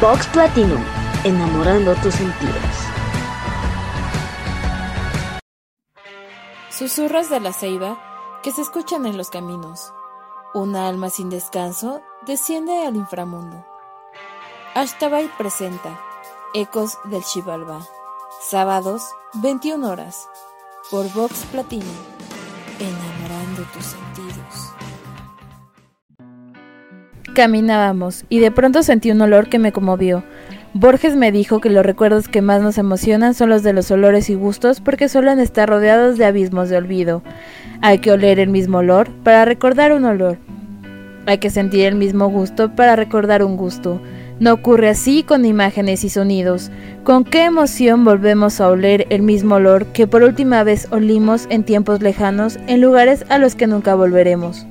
Vox Platinum, enamorando tus sentidos. Susurros de la ceiba que se escuchan en los caminos. Una alma sin descanso desciende al inframundo. Ashtabay presenta Ecos del Chivalba. Sábados, 21 horas. Por Vox Platinum. Enamorando tus sentidos. Caminábamos y de pronto sentí un olor que me conmovió. Borges me dijo que los recuerdos que más nos emocionan son los de los olores y gustos porque suelen estar rodeados de abismos de olvido. Hay que oler el mismo olor para recordar un olor. Hay que sentir el mismo gusto para recordar un gusto. No ocurre así con imágenes y sonidos. ¿Con qué emoción volvemos a oler el mismo olor que por última vez olimos en tiempos lejanos en lugares a los que nunca volveremos?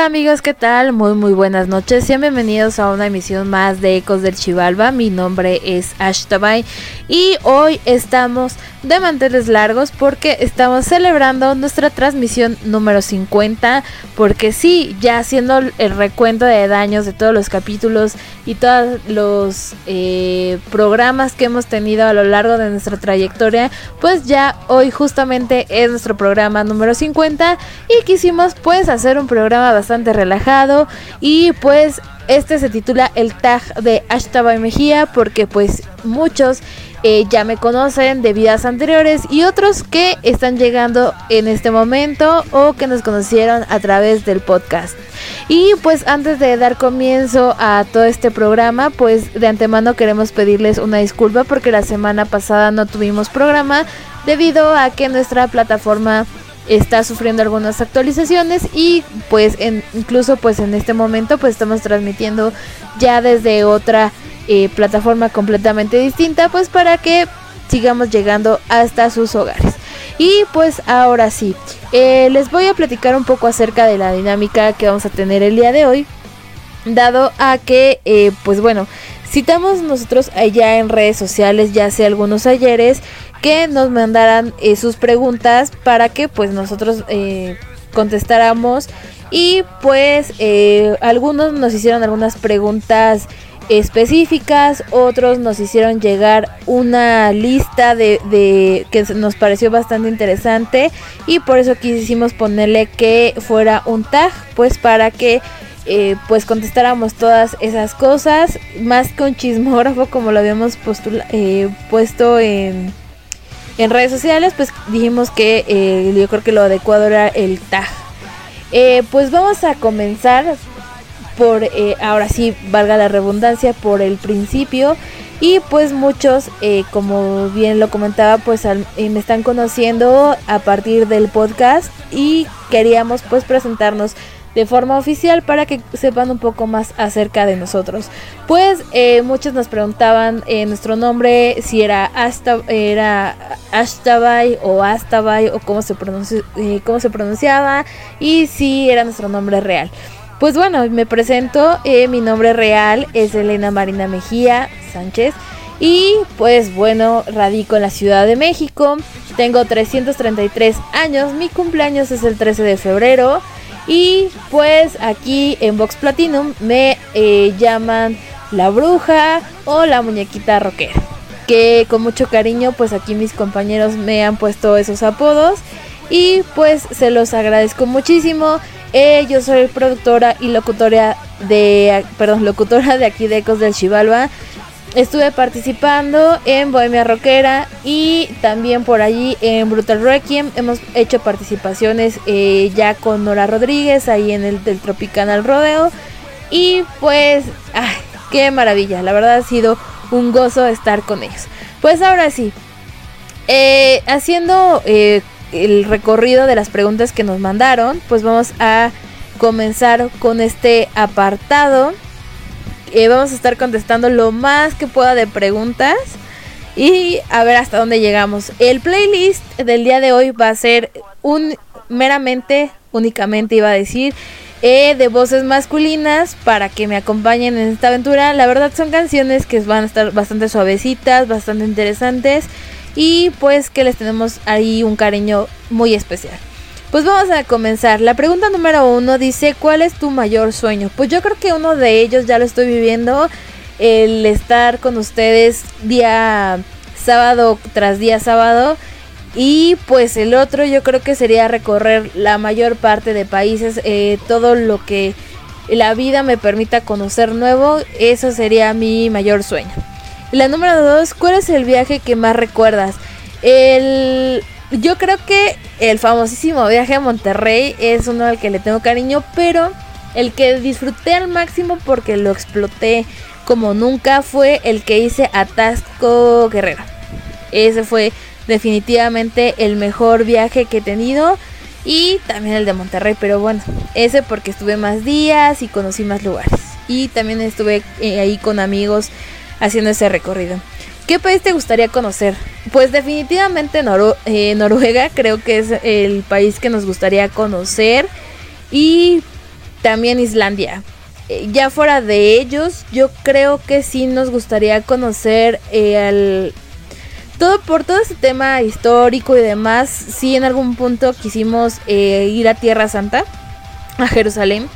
Hola amigos, ¿qué tal? Muy muy buenas noches. Sean bienvenidos a una emisión más de Ecos del Chivalba. Mi nombre es Ashtabay y hoy estamos de manteles largos porque estamos celebrando nuestra transmisión número 50 porque sí, ya haciendo el recuento de daños de todos los capítulos y todos los eh, programas que hemos tenido a lo largo de nuestra trayectoria, pues ya hoy justamente es nuestro programa número 50 y quisimos pues hacer un programa bastante relajado y pues este se titula el tag de Ashtabay Mejía porque pues muchos eh, ya me conocen de vidas anteriores y otros que están llegando en este momento o que nos conocieron a través del podcast. Y pues antes de dar comienzo a todo este programa, pues de antemano queremos pedirles una disculpa porque la semana pasada no tuvimos programa debido a que nuestra plataforma está sufriendo algunas actualizaciones y pues en, incluso pues en este momento pues estamos transmitiendo ya desde otra eh, plataforma completamente distinta pues para que sigamos llegando hasta sus hogares. Y pues ahora sí eh, les voy a platicar un poco acerca de la dinámica que vamos a tener el día de hoy dado a que eh, pues bueno citamos nosotros allá en redes sociales ya hace algunos ayeres que nos mandaran eh, sus preguntas para que pues nosotros eh, contestáramos. Y pues eh, algunos nos hicieron algunas preguntas específicas, otros nos hicieron llegar una lista de, de, que nos pareció bastante interesante. Y por eso quisimos ponerle que fuera un tag, pues para que pues contestáramos todas esas cosas, más que un chismógrafo como lo habíamos puesto en, en redes sociales, pues dijimos que eh, yo creo que lo adecuado era el tag. pues vamos a comenzar por, ahora sí, valga la redundancia, por el principio. Y pues muchos, como bien lo comentaba, pues me están conociendo a partir del podcast y queríamos pues presentarnos de forma oficial para que sepan un poco más acerca de nosotros. Pues eh, muchos nos preguntaban eh, nuestro nombre, si era, Asta, era Ashtabay o Astabay o cómo se, eh, cómo se pronunciaba y si era nuestro nombre real. Pues bueno, me presento, eh, mi nombre real es Elena Marina Mejía Sánchez. Y pues bueno, radico en la Ciudad de México. Tengo 333 años. Mi cumpleaños es el 13 de febrero. Y pues aquí en Vox Platinum me eh, llaman la bruja o la muñequita rockera. Que con mucho cariño pues aquí mis compañeros me han puesto esos apodos. Y pues se los agradezco muchísimo. Eh, yo soy productora y locutora de, perdón, locutora de aquí de Ecos del Chivalba estuve participando en Bohemia Rockera y también por allí en Brutal Requiem. Hemos hecho participaciones eh, ya con Nora Rodríguez ahí en el del Tropicanal Rodeo. Y pues, ay, qué maravilla. La verdad ha sido un gozo estar con ellos. Pues ahora sí, eh, haciendo eh, el recorrido de las preguntas que nos mandaron, pues vamos a comenzar con este apartado eh, vamos a estar contestando lo más que pueda de preguntas y a ver hasta dónde llegamos. El playlist del día de hoy va a ser un meramente, únicamente iba a decir, eh, de voces masculinas para que me acompañen en esta aventura. La verdad son canciones que van a estar bastante suavecitas, bastante interesantes y pues que les tenemos ahí un cariño muy especial. Pues vamos a comenzar. La pregunta número uno dice, ¿cuál es tu mayor sueño? Pues yo creo que uno de ellos ya lo estoy viviendo, el estar con ustedes día sábado tras día sábado. Y pues el otro yo creo que sería recorrer la mayor parte de países, eh, todo lo que la vida me permita conocer nuevo, eso sería mi mayor sueño. La número dos, ¿cuál es el viaje que más recuerdas? El yo creo que el famosísimo viaje a Monterrey es uno al que le tengo cariño, pero el que disfruté al máximo porque lo exploté como nunca fue el que hice a Tasco Guerrero. Ese fue definitivamente el mejor viaje que he tenido y también el de Monterrey, pero bueno, ese porque estuve más días y conocí más lugares. Y también estuve eh, ahí con amigos haciendo ese recorrido. ¿Qué país te gustaría conocer? Pues definitivamente eh, Noruega creo que es el país que nos gustaría conocer. y también Islandia. Eh, ya fuera de ellos, yo creo que sí nos gustaría conocer eh, al todo por todo ese tema histórico y demás. Sí, en algún punto quisimos eh, ir a Tierra Santa, a Jerusalén.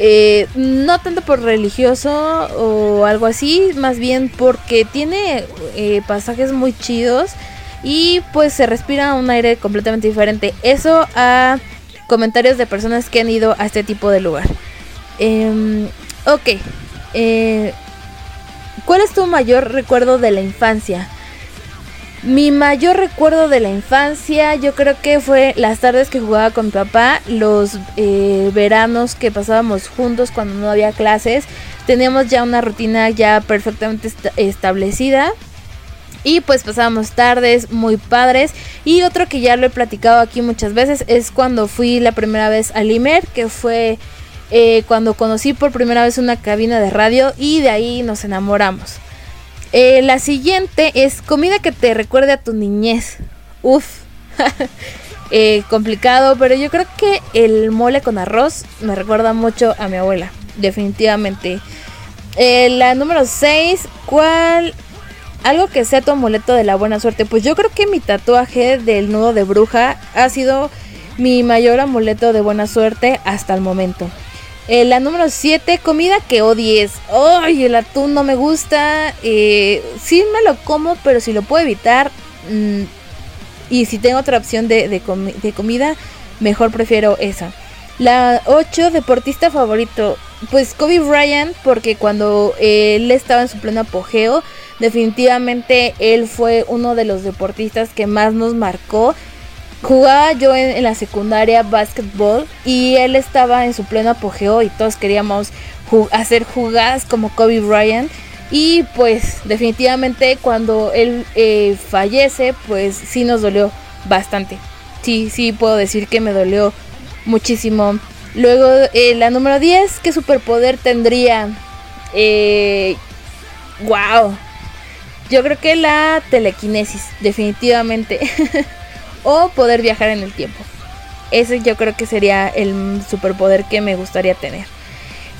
Eh, no tanto por religioso o algo así, más bien porque tiene eh, pasajes muy chidos y pues se respira un aire completamente diferente. Eso a comentarios de personas que han ido a este tipo de lugar. Em, ok. eh, ¿Cuál es tu mayor recuerdo de la infancia? Mi mayor recuerdo de la infancia yo creo que fue las tardes que jugaba con mi papá, los eh, veranos que pasábamos juntos cuando no había clases. Teníamos ya una rutina ya perfectamente esta- establecida. Y pues pasábamos tardes muy padres. Y otro que ya lo he platicado aquí muchas veces es cuando fui la primera vez al Imer, que fue eh, cuando conocí por primera vez una cabina de radio y de ahí nos enamoramos. Eh, la siguiente es comida que te recuerde a tu niñez. Uf. Eh, complicado, pero yo creo que el mole con arroz me recuerda mucho a mi abuela. Definitivamente. Eh, la número 6, ¿cuál? Algo que sea tu amuleto de la buena suerte. Pues yo creo que mi tatuaje del nudo de bruja ha sido mi mayor amuleto de buena suerte hasta el momento. Eh, la número 7, comida que odies. Ay, el atún no me gusta. Eh, sí me lo como, pero si lo puedo evitar. mm, y si tengo otra opción de, de de comida, mejor prefiero esa. La 8, deportista favorito. Pues Kobe Bryant, porque cuando eh, él estaba en su pleno apogeo, definitivamente él fue uno de los deportistas que más nos marcó. Jugaba yo en, la secundaria básquetbol y él estaba en su pleno apogeo y todos queríamos hacer jugadas como Kobe Bryant. Y pues definitivamente cuando él eh, fallece, pues sí nos dolió bastante. Sí, sí puedo decir que me dolió muchísimo. Luego eh, la número 10, ¿qué superpoder tendría? Eh, wow. Yo creo que la telequinesis, definitivamente. o poder viajar en el tiempo. Ese yo creo que sería el superpoder que me gustaría tener.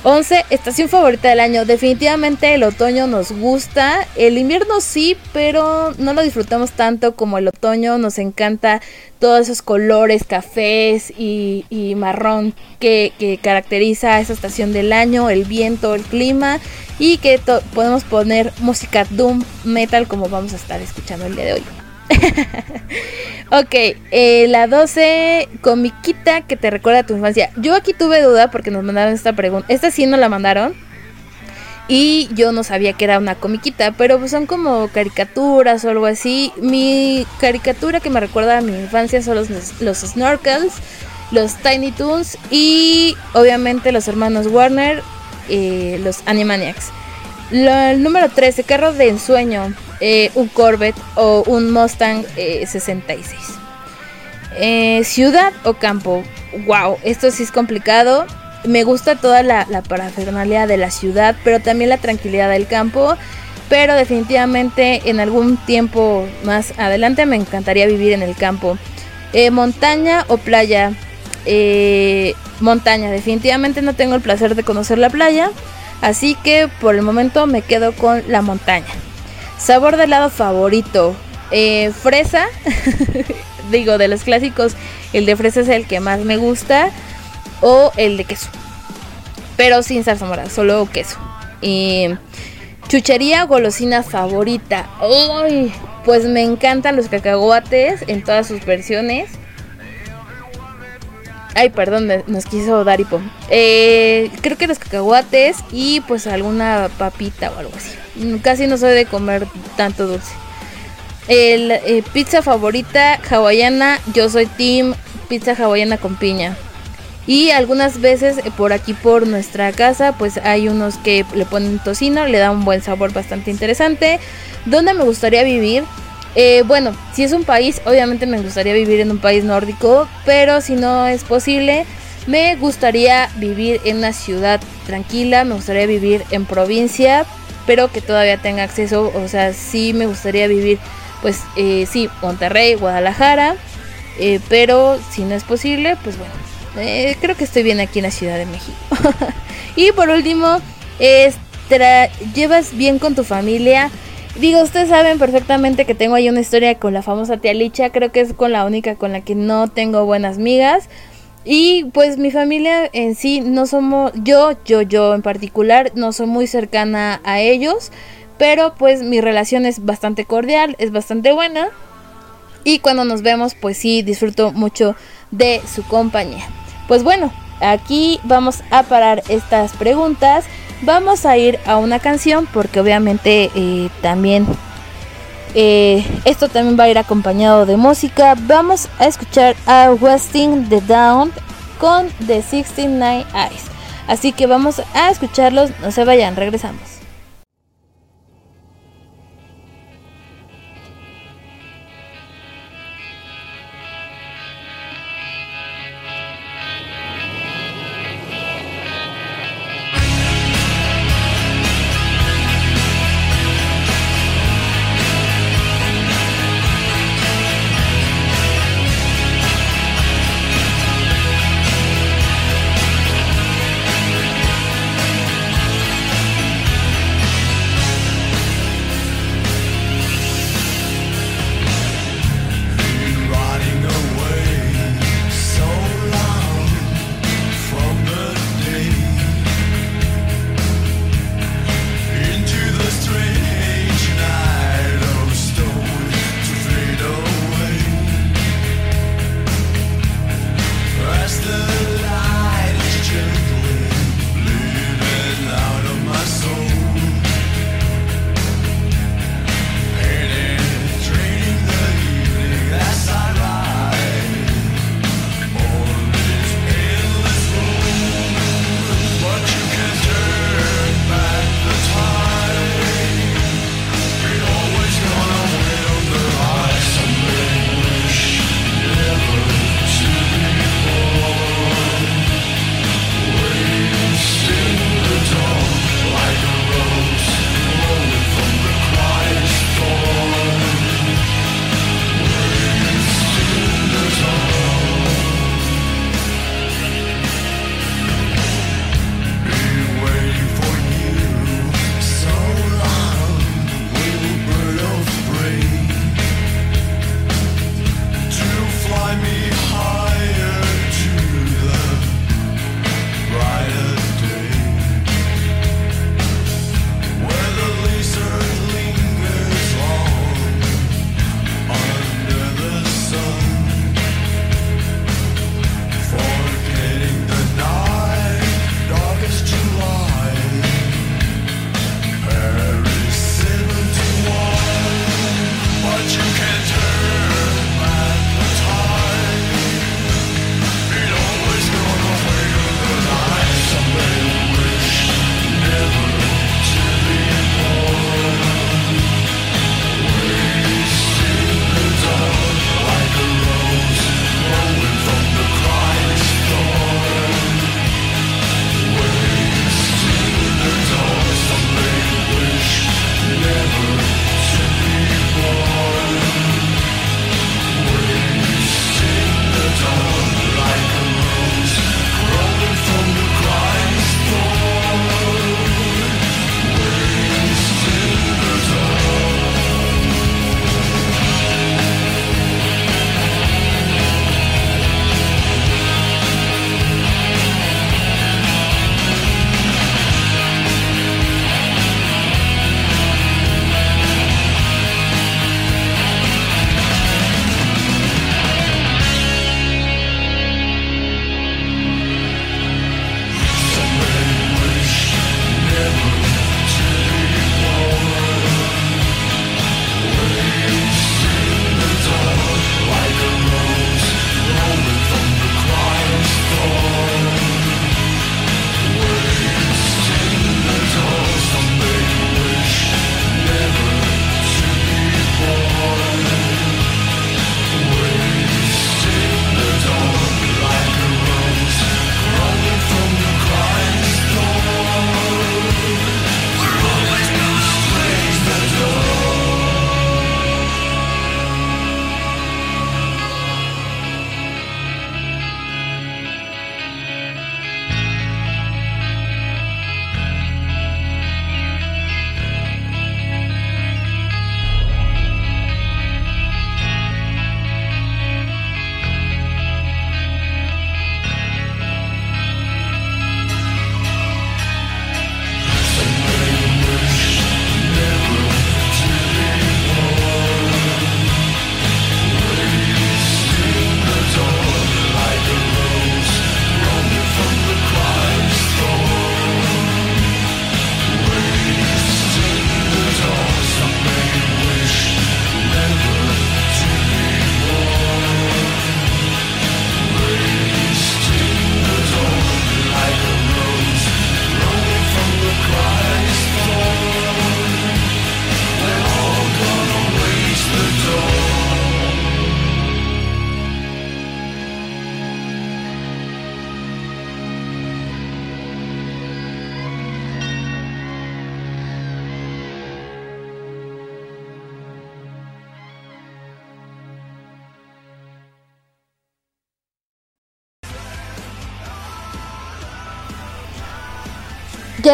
11. Estación favorita del año. Definitivamente el otoño nos gusta. El invierno sí, pero no lo disfrutamos tanto como el otoño. Nos encanta todos esos colores, cafés y, marrón que, que caracteriza a esa estación del año. El viento, el clima. Y que podemos poner música doom metal como vamos a estar escuchando el día de hoy. ok, eh, la 12, comiquita que te recuerda a tu infancia. Yo aquí tuve duda porque nos mandaron esta pregunta. Esta sí nos la mandaron. Y yo no sabía que era una comiquita, pero pues son como caricaturas o algo así. Mi caricatura que me recuerda a mi infancia son los, los Snorkels, los Tiny Toons y obviamente los hermanos Warner, eh, los Animaniacs. Lo- el número 13, carro de ensueño, eh, un Corvette o un Mustang eh, 66. Eh, ciudad o campo, wow, esto sí es complicado. Me gusta toda la, la parafernalia de la ciudad, pero también la tranquilidad del campo. Pero definitivamente en algún tiempo más adelante me encantaría vivir en el campo. Eh, montaña o playa. Eh, montaña, definitivamente no tengo el placer de conocer la playa. Así que por el momento me quedo con la montaña. Sabor de helado favorito. Eh, fresa. Digo, de los clásicos, el de fresa es el que más me gusta. O el de queso. Pero sin salsa morada, solo queso. Y chuchería golosina favorita. ¡Ay! Pues me encantan los cacahuates en todas sus versiones. Ay, perdón, nos quiso dar hipo. Eh, creo que los cacahuates y pues alguna papita o algo así. Mm, Casi no soy de comer tanto dulce. El eh, pizza favorita hawaiana, yo soy team pizza hawaiana con piña. Y algunas veces eh, por aquí por nuestra casa pues hay unos que le ponen tocino, le da un buen sabor bastante interesante. ¿Dónde me gustaría vivir? Eh, bueno, si es un país, obviamente me gustaría vivir en un país nórdico, pero si no es posible, me gustaría vivir en una ciudad tranquila, me gustaría vivir en provincia, pero que todavía tenga acceso, o sea, sí me gustaría vivir, pues eh, sí, Monterrey, Guadalajara, eh, pero si no es posible, pues bueno, Eh, creo que estoy bien aquí en la Ciudad de México. y por último, llevas bien con tu familia. Digo, ustedes saben perfectamente que tengo ahí una historia con la famosa tía Licha. Creo que es con la única con la que no tengo buenas migas. Y pues mi familia en sí no somos, yo, yo, yo en particular, no soy muy cercana a ellos. Pero pues mi relación es bastante cordial, es bastante buena. Y cuando nos vemos, pues sí, disfruto mucho de su compañía. Pues bueno, aquí vamos a parar estas preguntas. Vamos a ir a una canción porque obviamente eh, también eh, esto también va a ir acompañado de música. Vamos a escuchar a Westing the Down con The 69 Eyes. Así que vamos a escucharlos. No se vayan, regresamos.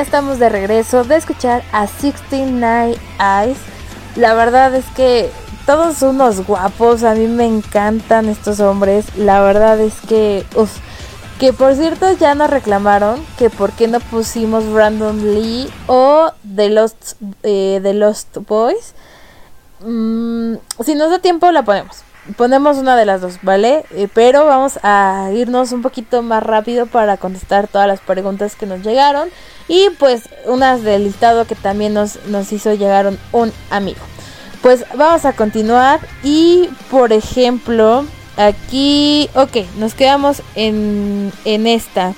Estamos de regreso de escuchar a 69 Eyes. La verdad es que todos unos guapos, a mí me encantan estos hombres. La verdad es que, uff, que por cierto ya nos reclamaron que por qué no pusimos Brandon Lee o The Lost, eh, Boys. Mm, si nos da tiempo la ponemos. Ponemos una de las dos, ¿vale? Eh, pero vamos a irnos un poquito más rápido para contestar todas las preguntas que nos llegaron. Y pues unas del listado que también nos, nos hizo llegar un amigo. Pues vamos a continuar y por ejemplo aquí, ok, nos quedamos en, en esta.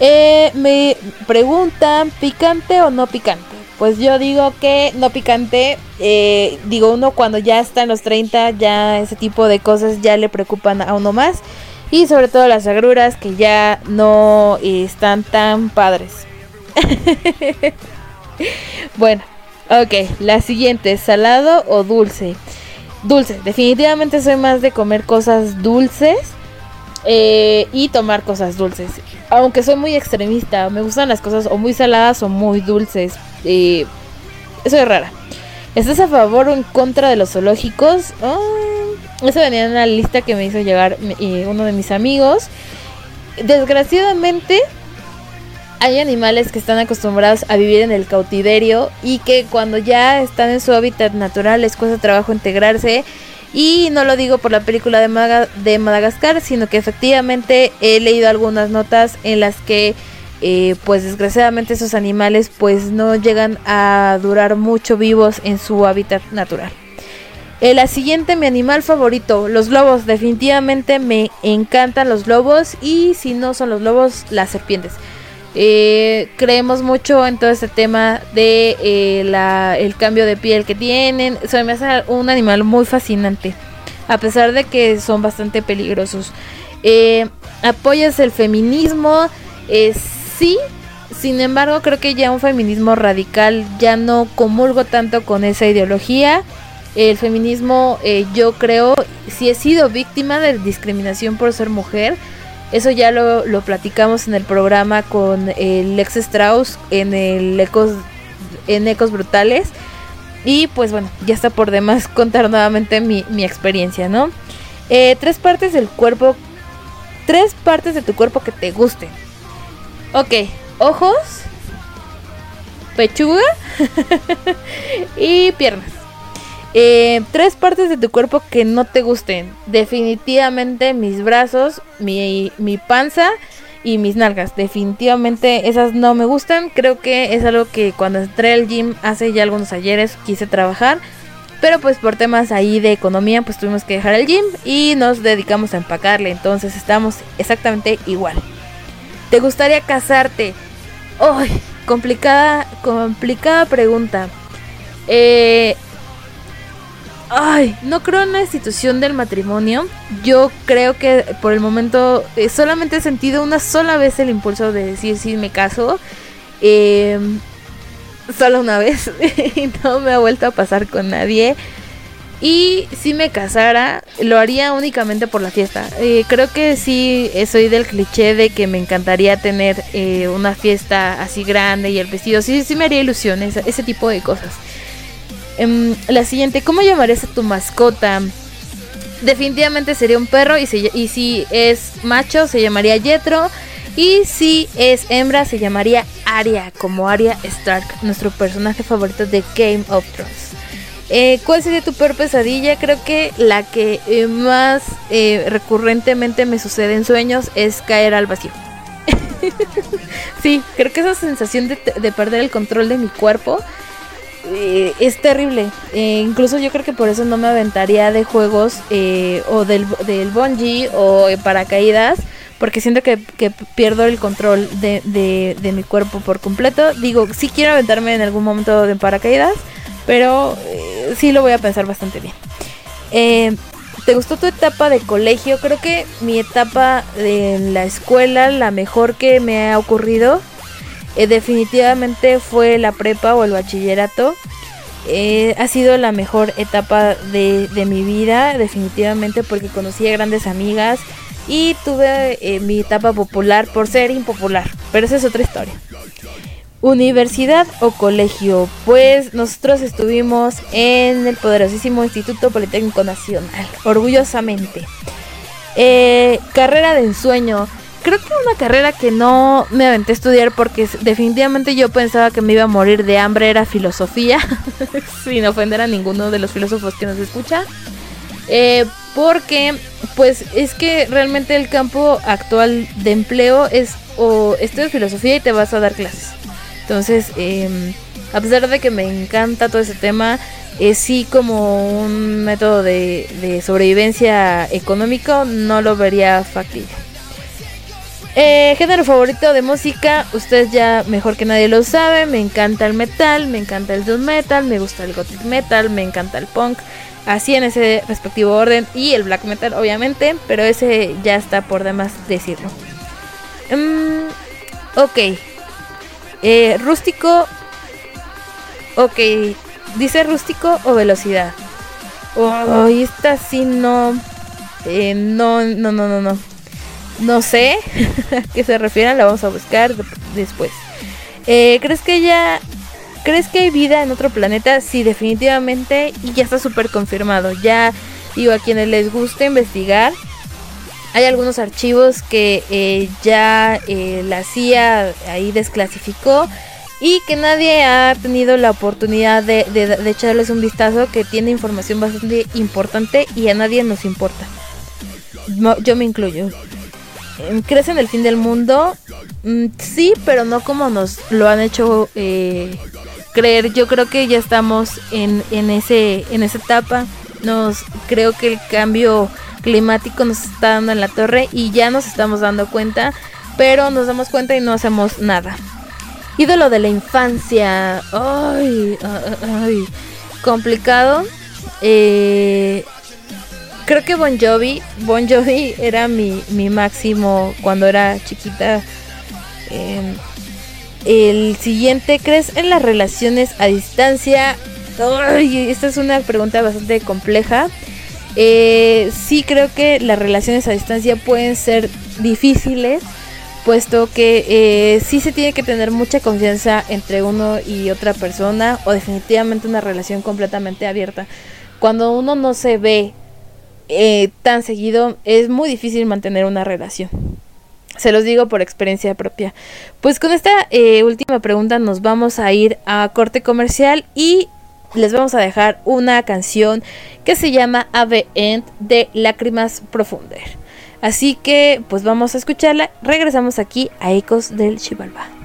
Eh, me preguntan, ¿picante o no picante? Pues yo digo que no picante. Eh, digo, uno cuando ya está en los 30, ya ese tipo de cosas ya le preocupan a uno más. Y sobre todo las agruras que ya no están tan padres. bueno, ok, la siguiente, salado o dulce. Dulce, definitivamente soy más de comer cosas dulces eh, y tomar cosas dulces. Aunque soy muy extremista, me gustan las cosas o muy saladas o muy dulces. Eh, soy rara. ¿Estás a favor o en contra de los zoológicos? Oh, eso venía en una lista que me hizo llegar uno de mis amigos. Desgraciadamente, hay animales que están acostumbrados a vivir en el cautiverio y que cuando ya están en su hábitat natural les cuesta trabajo integrarse. Y no lo digo por la película de Madagascar, sino que efectivamente he leído algunas notas en las que eh, pues desgraciadamente esos animales pues no llegan a durar mucho vivos en su hábitat natural. Eh, la siguiente, mi animal favorito, los lobos. Definitivamente me encantan los lobos y si no son los lobos, las serpientes. Eh, creemos mucho en todo este tema de eh, la- el cambio de piel que tienen. Se me hace un animal muy fascinante, a pesar de que son bastante peligrosos. ¿Apoyas el feminismo? Eh, sí, sin embargo creo que ya un feminismo radical ya no comulgo tanto con esa ideología. El feminismo eh, yo creo, si he sido víctima de discriminación por ser mujer, eso ya lo, lo platicamos en el programa con el Lex Strauss en el Ecos, en Ecos Brutales. Y pues bueno, ya está por demás contar nuevamente mi, mi experiencia, ¿no? Eh, tres partes del cuerpo. Tres partes de tu cuerpo que te gusten. Ok, ojos, pechuga y piernas. Eh, tres partes de tu cuerpo que no te gusten. Definitivamente mis brazos, mi, mi panza y mis nalgas. Definitivamente esas no me gustan. Creo que es algo que cuando entré al gym hace ya algunos ayeres quise trabajar. Pero pues por temas ahí de economía pues tuvimos que dejar el gym y nos dedicamos a empacarle. Entonces estamos exactamente igual. ¿Te gustaría casarte? ¡Ay! complicada, complicada pregunta. Eh, Ay, no creo en la institución del matrimonio. Yo creo que por el momento eh, solamente he sentido una sola vez el impulso de decir sí me caso. Eh, solo una vez. y no me ha vuelto a pasar con nadie. Y si me casara, lo haría únicamente por la fiesta. Eh, creo que sí eh, soy del cliché de que me encantaría tener eh, una fiesta así grande y el vestido. Sí, sí me haría ilusión, ese, tipo de cosas. Em, la siguiente, ¿cómo llamarías a tu mascota? Definitivamente sería un perro y, y si es macho se llamaría Jetro y si es hembra se llamaría Arya, como Arya Stark, nuestro personaje favorito de Game of Thrones. Eh, ¿Cuál sería tu peor pesadilla? Creo que la que eh, más eh, recurrentemente me sucede en sueños es caer al vacío. sí, creo que esa sensación de, de perder el control de mi cuerpo eh, es terrible. Eh, incluso yo creo que por eso no me aventaría de juegos o del, del bungee o paracaídas. Porque siento que, que pierdo el control de, de- de mi cuerpo por completo. Digo, sí quiero aventarme en algún momento de paracaídas. Pero eh, sí lo voy a pensar bastante bien. Eh, ¿Te gustó tu etapa de colegio? Creo que mi etapa de la escuela, la mejor que me ha ocurrido, eh, definitivamente fue la prepa o el bachillerato. Eh, ha sido la mejor etapa de, de mi vida, definitivamente, porque conocí a grandes amigas y tuve eh, mi etapa popular por ser impopular. Pero esa es otra historia. Universidad o colegio. Pues nosotros estuvimos en el poderosísimo Instituto Politécnico Nacional, orgullosamente. Eh, carrera de ensueño. Creo que una carrera que no me aventé a estudiar porque definitivamente yo pensaba que me iba a morir de hambre era filosofía, sin ofender a ninguno de los filósofos que nos escucha. Eh, porque pues es que realmente el campo actual de empleo es o estudias filosofía y te vas a dar clases. Entonces, eh, a pesar de que me encanta todo ese tema, es sí como un método de, de sobrevivencia económico, no lo vería factible. Eh, género favorito de música, ustedes ya mejor que nadie lo sabe, me encanta el metal, me encanta el doom metal, me gusta el gothic metal, me encanta el punk, así en ese respectivo orden y el black metal obviamente, pero ese ya está por demás decirlo. Mm, ok, eh, rústico, ok, dice rústico o velocidad. Oh, esta sí no, eh, no, no, no, no, no. No sé a qué se refieren, la vamos a buscar de- después. Eh, ¿Crees que ya... ¿Crees que hay vida en otro planeta? Sí, definitivamente. Y ya está súper confirmado. Ya digo, a quienes les gusta investigar, hay algunos archivos que eh, ya eh, la CIA ahí desclasificó y que nadie ha tenido la oportunidad de, echarles un vistazo que tiene información bastante importante y a nadie nos importa. Yo me incluyo. Em, ¿Crees en el fin del mundo? Mm, sí, pero no como nos lo han hecho eh, creer. Yo creo que ya estamos en, en, ese, en esa etapa. Nos, creo que el cambio climático nos está dando en la torre y ya nos estamos dando cuenta, pero nos damos cuenta y no hacemos nada. Ídolo de la infancia. Ay, complicado. Eh, creo que Bon Jovi, Bon Jovi era mi, mi máximo cuando era chiquita. Eh, el siguiente, ¿crees en las relaciones a distancia? Esta es una pregunta bastante compleja. Eh, sí creo que las relaciones a distancia pueden ser difíciles, puesto que eh, sí se tiene que tener mucha confianza entre uno y otra persona, o definitivamente una relación completamente abierta. Cuando uno no se ve eh, tan seguido, es muy difícil mantener una relación. Se los digo por experiencia propia. Pues con esta eh, última pregunta nos vamos a ir a corte comercial y les vamos a dejar una canción que se llama Ave End de Lágrimas Profunder. Así que pues vamos a escucharla. Regresamos aquí a Ecos del Chivalba.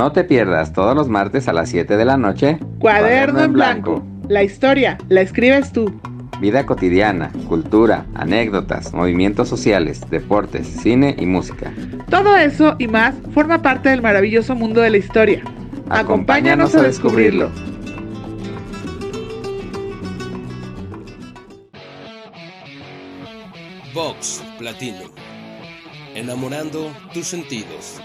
No te pierdas todos los martes a las 7 de la noche. Cuaderno en blanco. La historia la escribes tú. Vida cotidiana, cultura, anécdotas, movimientos sociales, deportes, cine y música. Todo eso y más forma parte del maravilloso mundo de la historia. Acompáñanos a descubrirlo. Vox Platinum. Enamorando tus sentidos.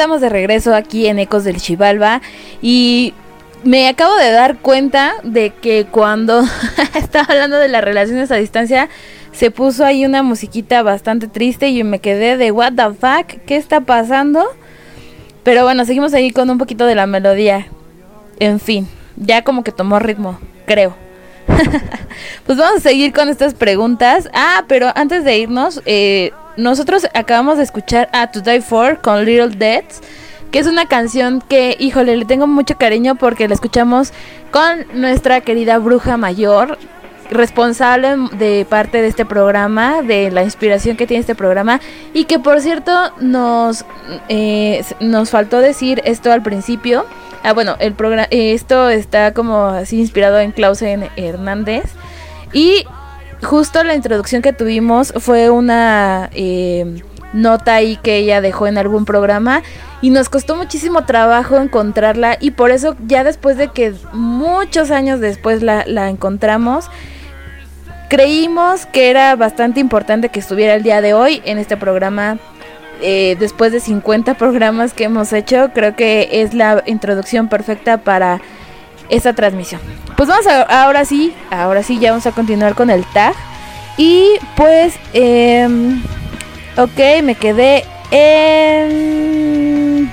Estamos de regreso aquí en Ecos del Chivalba y me acabo de dar cuenta de que cuando estaba hablando de las relaciones a distancia se puso ahí una musiquita bastante triste y me quedé de what the fuck, ¿qué está pasando? Pero bueno, seguimos ahí con un poquito de la melodía. En fin, ya como que tomó ritmo, creo. pues vamos a seguir con estas preguntas. Ah, pero antes de irnos, eh, nosotros acabamos de escuchar a To Die For con Little Deaths, que es una canción que, híjole, le tengo mucho cariño porque la escuchamos con nuestra querida bruja mayor, responsable de parte de este programa, de la inspiración que tiene este programa, y que por cierto nos, eh, nos faltó decir esto al principio. Ah, bueno, el programa, esto está como así inspirado en Clausen Hernández. Y justo la introducción que tuvimos fue una eh, nota ahí que ella dejó en algún programa y nos costó muchísimo trabajo encontrarla y por eso ya después de que muchos años después la, la encontramos, creímos que era bastante importante que estuviera el día de hoy en este programa. Eh, después de 50 programas que hemos hecho, creo que es la introducción perfecta para esta transmisión. Pues vamos a, ahora sí, ahora sí ya vamos a continuar con el tag. Y pues, eh, ok, me quedé en...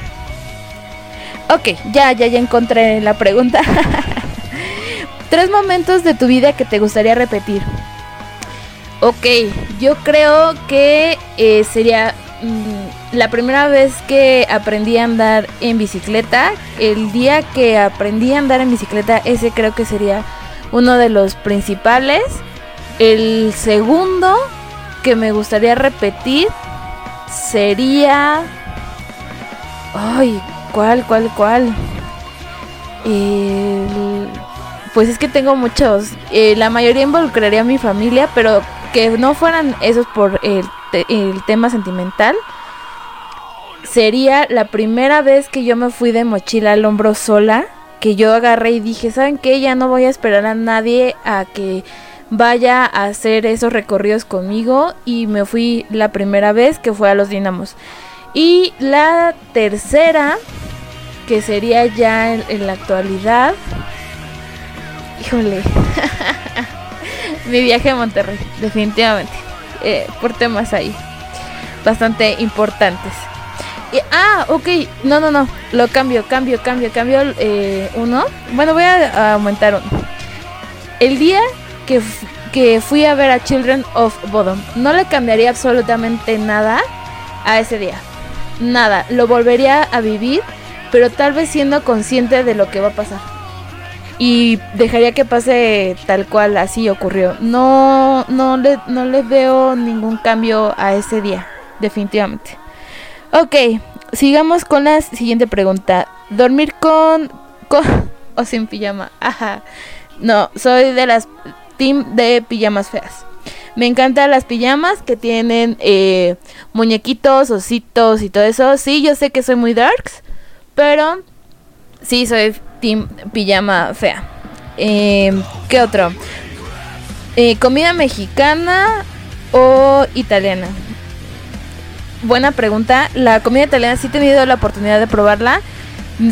Ok, ya, ya, ya encontré la pregunta. Tres momentos de tu vida que te gustaría repetir. Ok, yo creo que eh, sería mm, la primera vez que aprendí a andar en bicicleta. El día que aprendí a andar en bicicleta, ese creo que sería uno de los principales. El segundo que me gustaría repetir sería... Ay, ¿cuál, cuál, cuál? Pues es que tengo muchos. Eh, la mayoría involucraría a mi familia, pero que no fueran esos por el, te- el tema sentimental. Sería la primera vez que yo me fui de mochila al hombro sola, que yo agarré y dije, ¿saben qué? Ya no voy a esperar a nadie a que vaya a hacer esos recorridos conmigo y me fui la primera vez que fue a los Dinamos. Y la tercera, que sería ya en, la actualidad, híjole, mi viaje a Monterrey, definitivamente, eh, por temas ahí bastante importantes. Ah, ok, no, no, no, lo cambio, cambio, cambio, cambio eh, uno. Bueno, voy a, aumentar uno. El día que, que fui a ver a Children of Bodom, no le cambiaría absolutamente nada a ese día. Nada, lo volvería a vivir, pero tal vez siendo consciente de lo que va a pasar y dejaría que pase tal cual así ocurrió. No, no le, no le veo ningún cambio a ese día, definitivamente. Ok, sigamos con la siguiente pregunta. ¿Dormir con, con o sin pijama? Ajá. No, soy de las team de pijamas feas. Me encantan las pijamas que tienen eh, muñequitos, ositos y todo eso. Sí, yo sé que soy muy darks, pero Sí, soy team pijama fea. Eh, ¿Qué otro? Eh, ¿Comida mexicana o italiana? Buena pregunta. La comida italiana sí he tenido la oportunidad de probarla.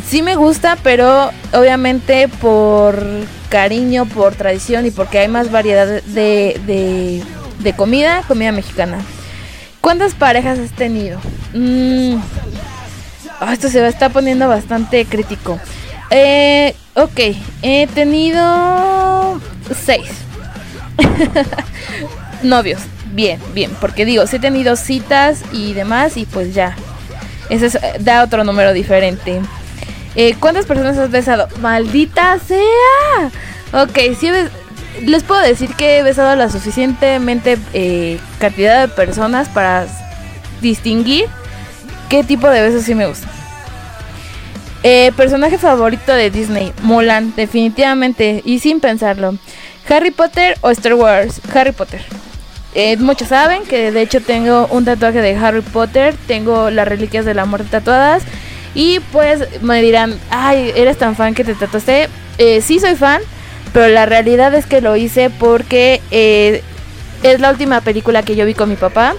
Sí me gusta, pero obviamente por cariño, por tradición y porque hay más variedad de, de, de comida, comida mexicana. ¿Cuántas parejas has tenido? Mm, Ah, esto se va a estar poniendo bastante crítico. Eh, ok, he tenido seis novios. Bien, bien, porque digo, sí he tenido citas y demás y pues ya. Ese es- da otro número diferente. Eh, ¿Cuántas personas has besado? ¡Maldita sea! Ok, sí les puedo decir que he besado la suficientemente eh, cantidad de personas para distinguir qué tipo de besos sí me gusta. Eh, personaje favorito de Disney, Mulan, definitivamente y sin pensarlo. Harry Potter o Star Wars, Harry Potter. Eh, muchos saben que de hecho tengo un tatuaje de Harry Potter, tengo las reliquias de la muerte tatuadas y pues me dirán, ay, eres tan fan que te tatuaste. Eh, sí soy fan, pero la realidad es que lo hice porque eh, es la última película que yo vi con mi papá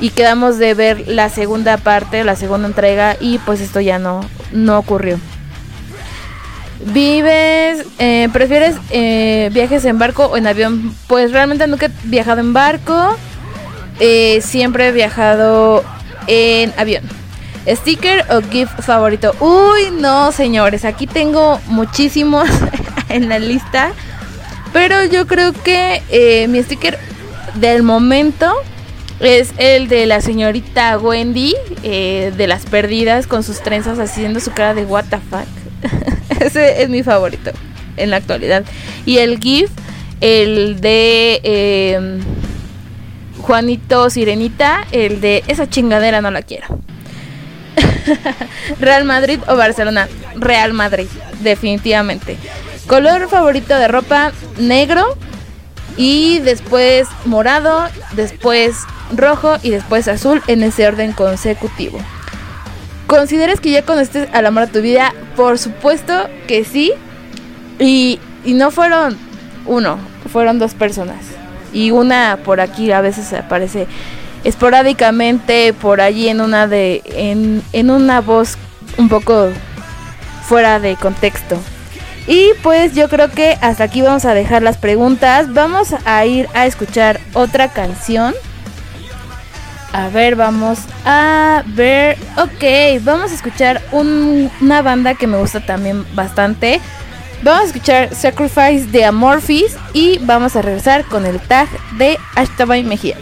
y quedamos de ver la segunda parte, la segunda entrega y pues esto ya no, no ocurrió. ¿Vives, eh, prefieres eh, viajes en barco o en avión? Pues realmente nunca he viajado en barco, eh, siempre he viajado en avión. ¿Sticker o GIF favorito? Uy, no, señores, aquí tengo muchísimos en la lista. Pero yo creo que mi sticker del momento es el de la señorita Wendy de las perdidas con sus trenzas haciendo su cara de what the fuck. Ese es mi favorito en la actualidad. Y el GIF, el de eh, Juanito Sirenita, el de esa chingadera no la quiero. Real Madrid o Barcelona. Real Madrid, definitivamente. Color favorito de ropa, negro. Y después morado, después rojo y después azul en ese orden consecutivo. ¿Consideras que ya conociste al amor de tu vida? Por supuesto que sí. Y, y no fueron uno, fueron dos personas. Y una por aquí a veces aparece esporádicamente por allí en una de en, en una voz un poco fuera de contexto. Y pues yo creo que hasta aquí vamos a dejar las preguntas. Vamos a ir a escuchar otra canción. A ver, vamos a ver. Ok, vamos a escuchar un- una banda que me gusta también bastante. Vamos a escuchar Sacrifice de Amorphis y vamos a regresar con el tag de Ashtabay Mejía.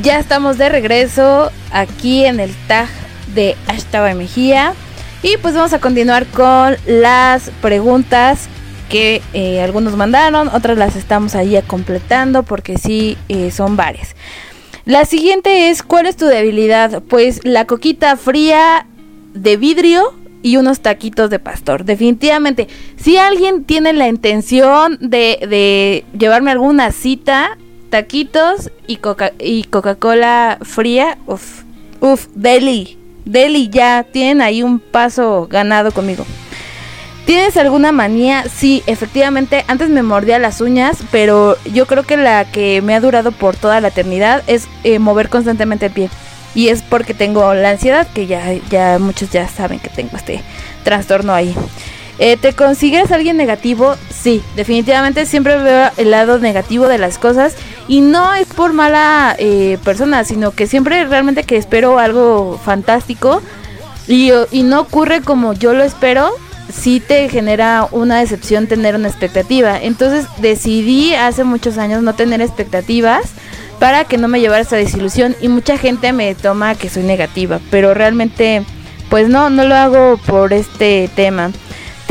Ya estamos de regreso aquí en el tag de Ashtaba Mejía. Y pues vamos a continuar con las preguntas que eh, algunos mandaron, otras las estamos ahí completando porque sí eh, son varias. La siguiente es, ¿cuál es tu debilidad? Pues la coquita fría de vidrio y unos taquitos de pastor. Definitivamente, si alguien tiene la intención de, de llevarme alguna cita, taquitos y coca y Coca-Cola fría, uff, uff, deli, deli ya, tienen ahí un paso ganado conmigo. ¿Tienes alguna manía? Sí, efectivamente, antes me mordía las uñas, pero yo creo que la que me ha durado por toda la eternidad es eh, mover constantemente el pie. Y es porque tengo la ansiedad, que ya, ya muchos ya saben que tengo este trastorno ahí. Eh, ¿Te consigues alguien negativo? Sí, definitivamente siempre veo el lado negativo de las cosas. Y no es por mala eh, persona, sino que siempre realmente que espero algo fantástico. Y, no ocurre como yo lo espero, sí te genera una decepción tener una expectativa. Entonces decidí hace muchos años no tener expectativas para que no me llevara esa desilusión y mucha gente me toma que soy negativa, pero realmente pues no, no lo hago por este tema.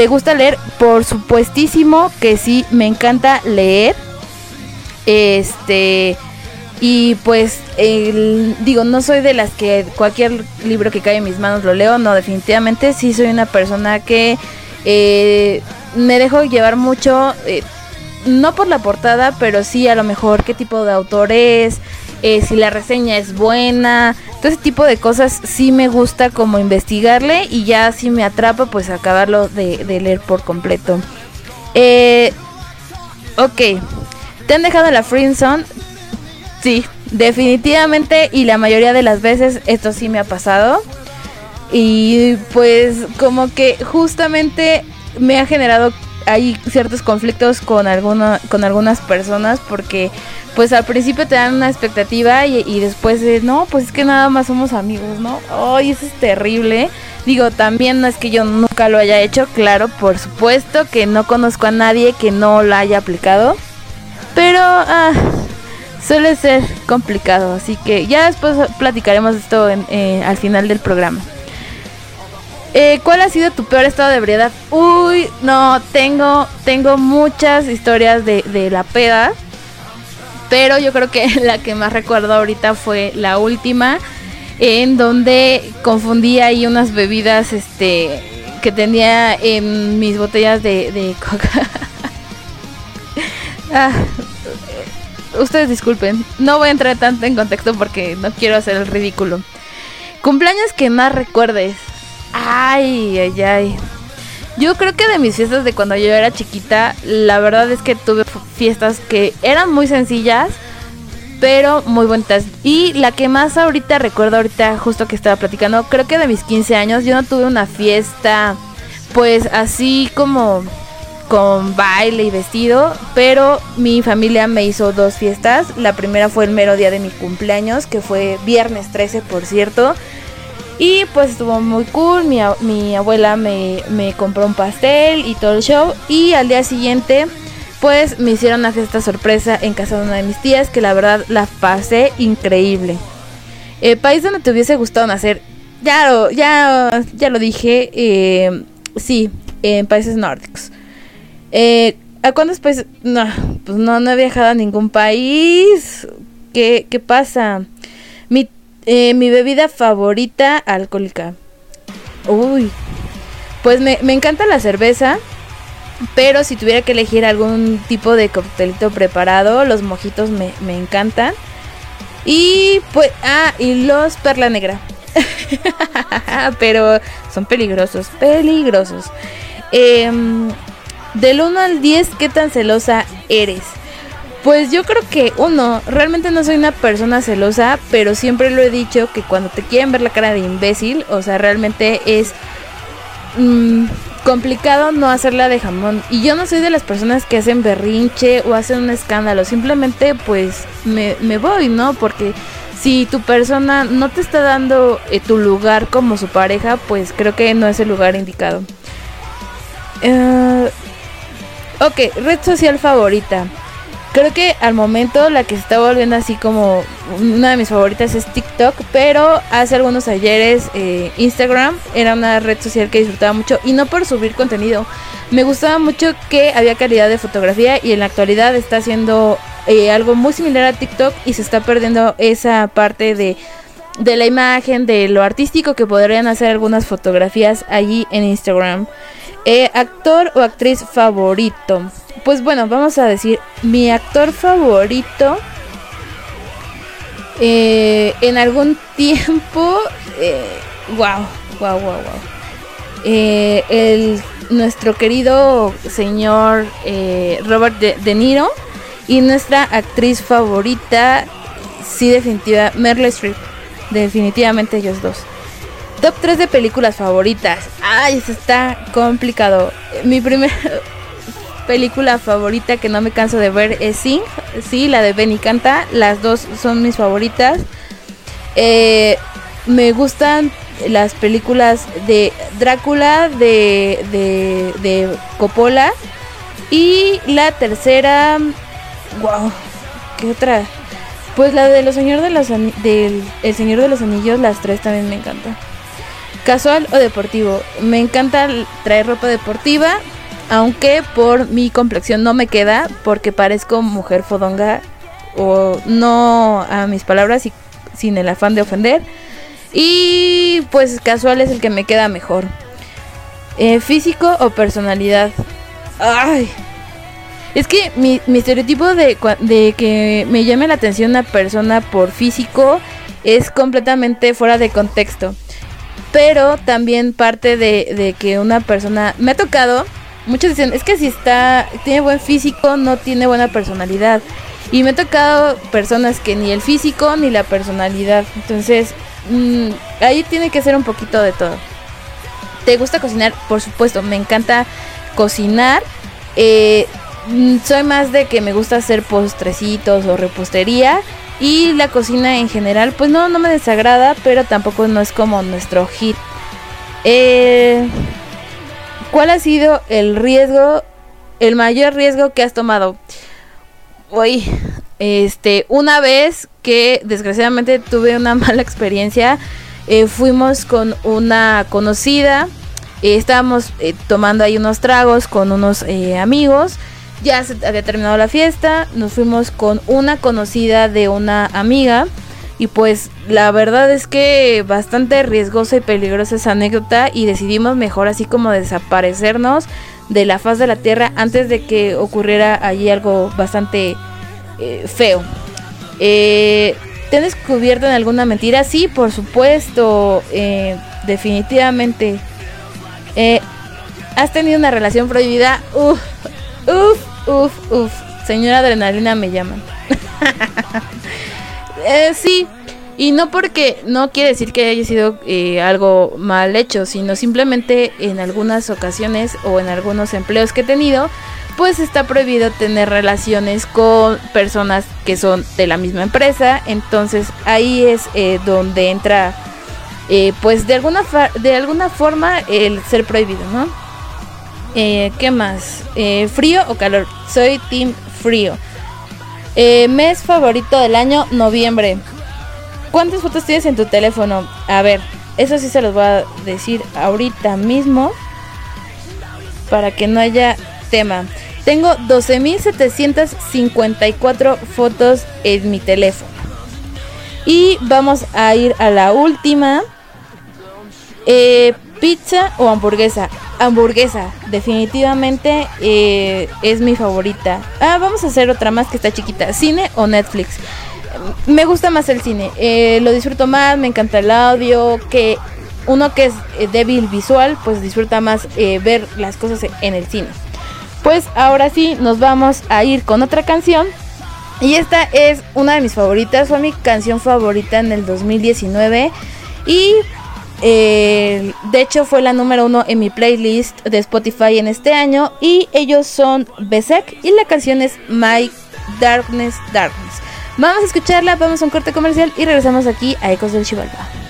¿Te gusta leer? Por supuestísimo que sí, me encanta leer. Este y pues digo, no soy de las que cualquier libro que cae en mis manos lo leo, no, definitivamente sí soy una persona que eh, me dejo llevar mucho, eh, no por la portada, pero sí a lo mejor qué tipo de autor es, eh, si la reseña es buena, ese tipo de cosas sí me gusta como investigarle y ya si me atrapa pues acabarlo de, de leer por completo. Eh, ok, ¿te han dejado la Friendzone? Sí, definitivamente y la mayoría de las veces esto sí me ha pasado. Y pues como que justamente me ha generado hay ciertos conflictos con alguna, con algunas personas porque pues al principio te dan una expectativa y, después de no pues es que nada más somos amigos no ay eso es terrible. Digo también no es que yo nunca lo haya hecho claro por supuesto que no conozco a nadie que no lo haya aplicado pero ah, suele ser complicado así que ya después platicaremos esto en, eh, al final del programa eh, ¿Cuál ha sido tu peor estado de ebriedad? Uy, no, tengo, tengo muchas historias de, la peda. Pero yo creo que la que más recuerdo ahorita fue la última. En donde confundí ahí unas bebidas este que tenía en mis botellas de, de coca. ah, ustedes disculpen. No voy a entrar tanto en contexto porque no quiero hacer el ridículo. Cumpleaños que más recuerdes. Ay, ay, ay. Yo creo que de mis fiestas de cuando yo era chiquita, la verdad es que tuve fiestas que eran muy sencillas, pero muy bonitas. Y la que más ahorita recuerdo, ahorita justo que estaba platicando, creo que de mis 15 años yo no tuve una fiesta, pues así como con baile y vestido, pero mi familia me hizo dos fiestas. La primera fue el mero día de mi cumpleaños, que fue viernes 13, por cierto. Y pues estuvo muy cool, mi, mi abuela me, me, compró un pastel y todo el show. Y al día siguiente pues me hicieron una fiesta sorpresa en casa de una de mis tías que la verdad la pasé increíble. Eh, país donde te hubiese gustado nacer, ya lo, ya, ya lo dije, eh, sí, en países nórdicos. Eh, ¿A cuántos países? No, pues no, no he viajado a ningún país. ¿Qué, qué pasa? Mi eh, mi bebida favorita alcohólica. Uy. Pues me, encanta la cerveza. Pero si tuviera que elegir algún tipo de coctelito preparado, los mojitos me, me encantan. Y pues. Ah, y los perla negra. pero son peligrosos, peligrosos. Eh, del 1 al 10, ¿qué tan celosa eres? Pues yo creo que uno, realmente no soy una persona celosa, pero siempre lo he dicho que cuando te quieren ver la cara de imbécil, o sea, realmente es mmm, complicado no hacerla de jamón. Y yo no soy de las personas que hacen berrinche o hacen un escándalo, simplemente pues me, voy, ¿no? Porque si tu persona no te está dando eh, tu lugar como su pareja, pues creo que no es el lugar indicado. Uh, ok, red social favorita. Creo que al momento la que se está volviendo así como una de mis favoritas es TikTok, pero hace algunos ayeres eh, Instagram era una red social que disfrutaba mucho y no por subir contenido. Me gustaba mucho que había calidad de fotografía y en la actualidad está haciendo eh, algo muy similar a TikTok y se está perdiendo esa parte de, de la imagen, de lo artístico que podrían hacer algunas fotografías allí en Instagram. Eh, actor o actriz favorito. Pues bueno, vamos a decir mi actor favorito. eh, en algún tiempo. Eh, wow, wow, wow, wow. El, nuestro querido señor eh, Robert de, De Niro. Y nuestra actriz favorita. Sí, definitiva. Meryl Streep. Definitivamente ellos dos. Top 3 de películas favoritas. Ay, eso está complicado. Mi primera película favorita que no me canso de ver es Sing. Sí, la de Benny Canta. Las dos son mis favoritas. Eh, me gustan las películas de Drácula, de, de, de Coppola. Y la tercera. Wow, ¿qué otra? Pues la de los señor de los Ani- del El Señor de los Anillos, las tres también me encantan. Casual o deportivo. Me encanta traer ropa deportiva, aunque por mi complexión no me queda, porque parezco mujer fodonga o no a mis palabras y sin el afán de ofender. Y pues casual es el que me queda mejor. Eh, físico o personalidad. Ay. Es que mi, mi estereotipo de, de que me llame la atención una persona por físico es completamente fuera de contexto. Pero también parte de, que una persona... Me ha tocado, muchos dicen, es que si está, tiene buen físico, no tiene buena personalidad. Y me ha tocado personas que ni el físico ni la personalidad. Entonces, mm, ahí tiene que ser un poquito de todo. ¿Te gusta cocinar? Por supuesto, me encanta cocinar. Eh, mm, soy más de que me gusta hacer postrecitos o repostería. Y la cocina en general, pues no, no me desagrada, pero tampoco no es como nuestro hit. Eh, ¿Cuál ha sido el riesgo, el mayor riesgo que has tomado? Uy, este, una vez que desgraciadamente tuve una mala experiencia, eh, fuimos con una conocida, eh, estábamos eh, tomando ahí unos tragos con unos amigos, ya se había terminado la fiesta, nos fuimos con una conocida de una amiga y pues la verdad es que bastante riesgosa y peligrosa esa anécdota y decidimos mejor así como desaparecernos de la faz de la tierra antes de que ocurriera allí algo bastante eh, feo. Eh, ¿Te han descubierto en alguna mentira? Sí, por supuesto. eh, definitivamente. Eh, ¿Has tenido una relación prohibida? Uf, uf, uf, uf. Señora Adrenalina me llaman. Eh, sí. Y no porque no quiere decir que haya sido eh, algo mal hecho, sino simplemente en algunas ocasiones o en algunos empleos que he tenido, pues está prohibido tener relaciones con personas que son de la misma empresa. Entonces ahí es eh, donde entra, eh, pues de alguna, de alguna forma el ser prohibido, ¿no? Eh, ¿Qué más? Eh, ¿Frío o calor? Soy team frío. Eh, mes favorito del año, noviembre. ¿Cuántas fotos tienes en tu teléfono? A ver, eso sí se los voy a decir ahorita mismo. Para que no haya tema. Tengo 12.754 fotos en mi teléfono. Y vamos a ir a la última. Eh, pizza o hamburguesa. Hamburguesa, definitivamente eh, es mi favorita. Ah, vamos a hacer otra más que está chiquita. Cine o Netflix. Me gusta más el cine. eh, lo disfruto más, me encanta el audio. Que uno que es eh, débil visual, pues disfruta más ver las cosas en el cine. Pues ahora sí, nos vamos a ir con otra canción. Y esta es una de mis favoritas, fue mi canción favorita en el 2019. Y eh, de hecho fue la número uno en mi playlist de Spotify en este año. Y ellos son Besek y la canción es My Darkness Darkness. Vamos a escucharla, vamos a un corte comercial y regresamos aquí a Ecos del Chivalba.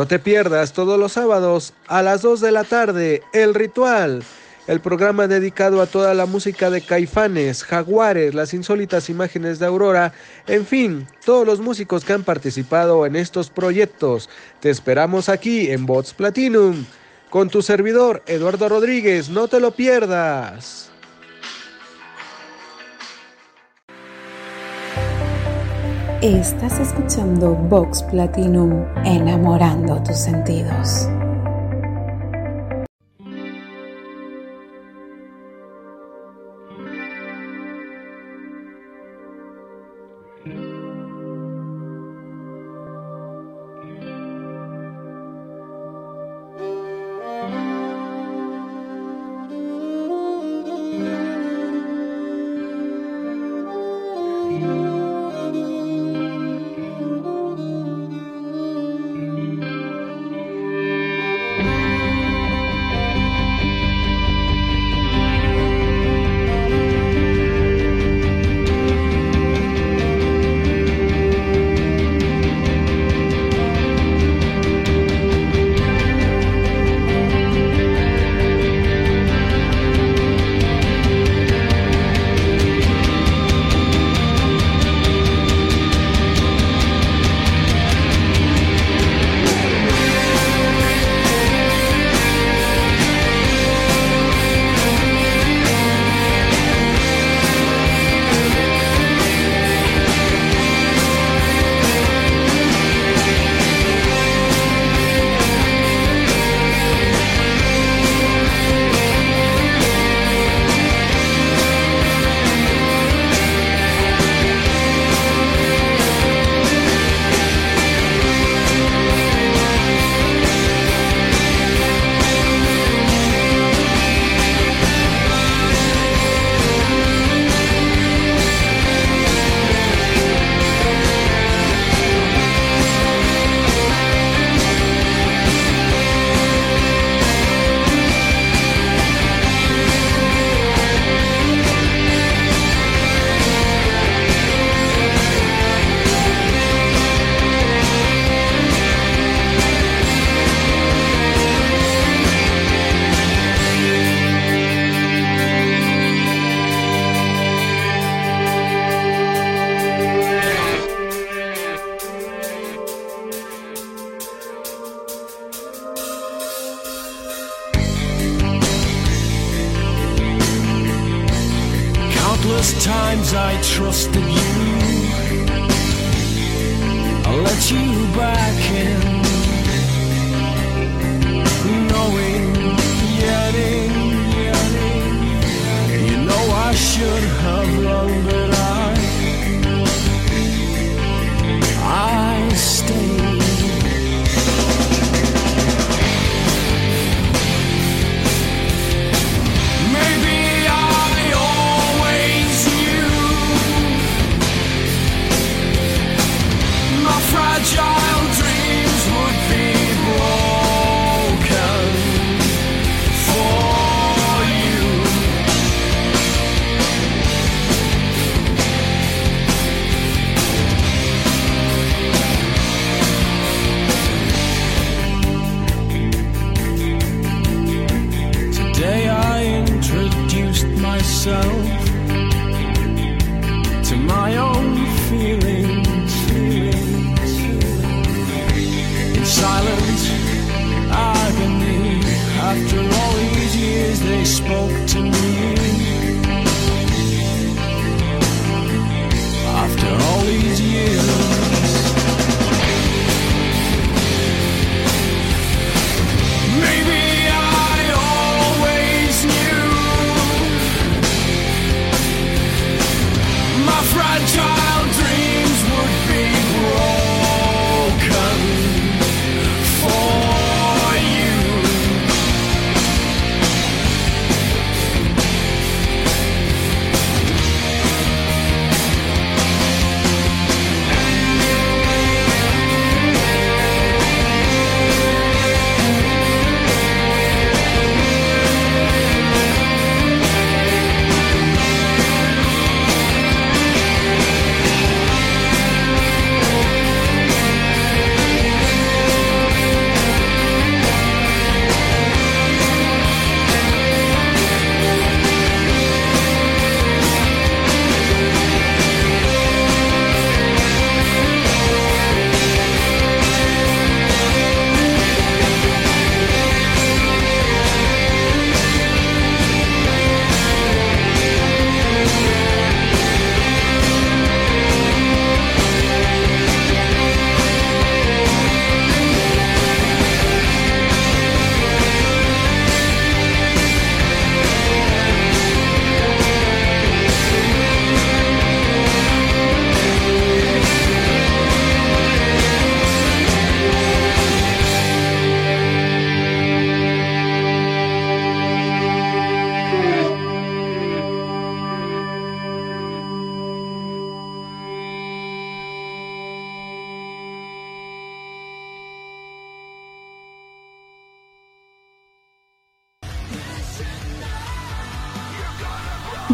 No te pierdas todos los sábados a las 2 de la tarde El Ritual, el programa dedicado a toda la música de Caifanes, Jaguares, las insólitas imágenes de Aurora, en fin, todos los músicos que han participado en estos proyectos. Te esperamos aquí en Bots Platinum con tu servidor Eduardo Rodríguez, no te lo pierdas. Estás escuchando Vox Platinum, enamorando tus sentidos.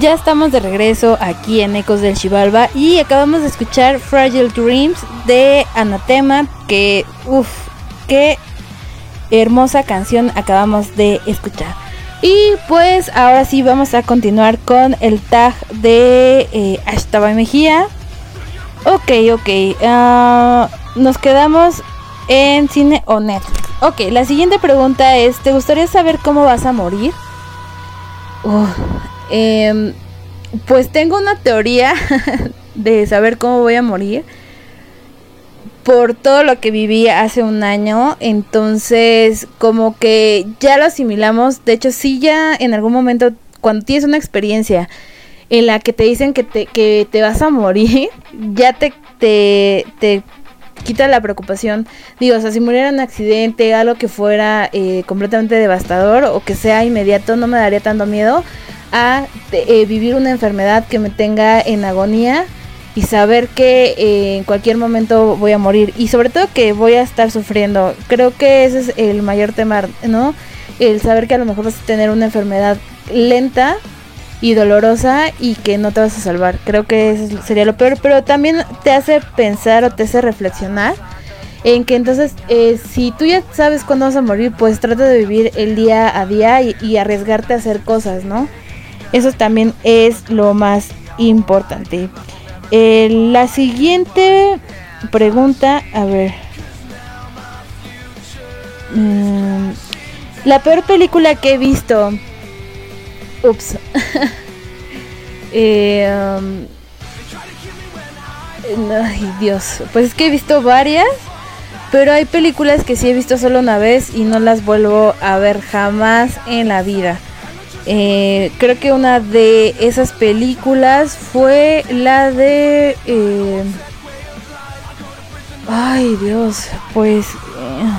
Ya estamos de regreso aquí en Ecos del Chivalba y acabamos de escuchar Fragile Dreams de Anatema, que uff, qué hermosa canción acabamos de escuchar. Y pues ahora sí vamos a continuar con el tag de eh, Ashtaba Mejía. Ok, ok. ah, nos quedamos en cine o Netflix. Ok, la siguiente pregunta es, ¿te gustaría saber cómo vas a morir? Uf, em, pues tengo una teoría de saber cómo voy a morir por todo lo que viví hace un año, entonces como que ya lo asimilamos, de hecho sí ya en algún momento cuando tienes una experiencia en la que te dicen que te, que te vas a morir, ya te, te, te quita la preocupación. Digo, o sea, si muriera un accidente, algo que fuera eh, completamente devastador o que sea inmediato, no me daría tanto miedo a eh, vivir una enfermedad que me tenga en agonía y saber que eh, en cualquier momento voy a morir y sobre todo que voy a estar sufriendo. Creo que ese es el mayor tema, ¿no? El saber que a lo mejor vas a tener una enfermedad lenta y dolorosa y que no te vas a salvar. Creo que eso sería lo peor, pero también te hace pensar o te hace reflexionar en que entonces eh, si tú ya sabes cuándo vas a morir, pues trata de vivir el día a día y, y arriesgarte a hacer cosas, ¿no? Eso también es lo más importante. Eh, la siguiente pregunta, a ver. Mm, la peor película que he visto. Ups. Eh, um, ay, Dios. Pues es que he visto varias. Pero hay películas que sí he visto solo una vez y no las vuelvo a ver jamás en la vida. Eh, creo que una de esas películas fue la de... eh, ay Dios, pues... eh,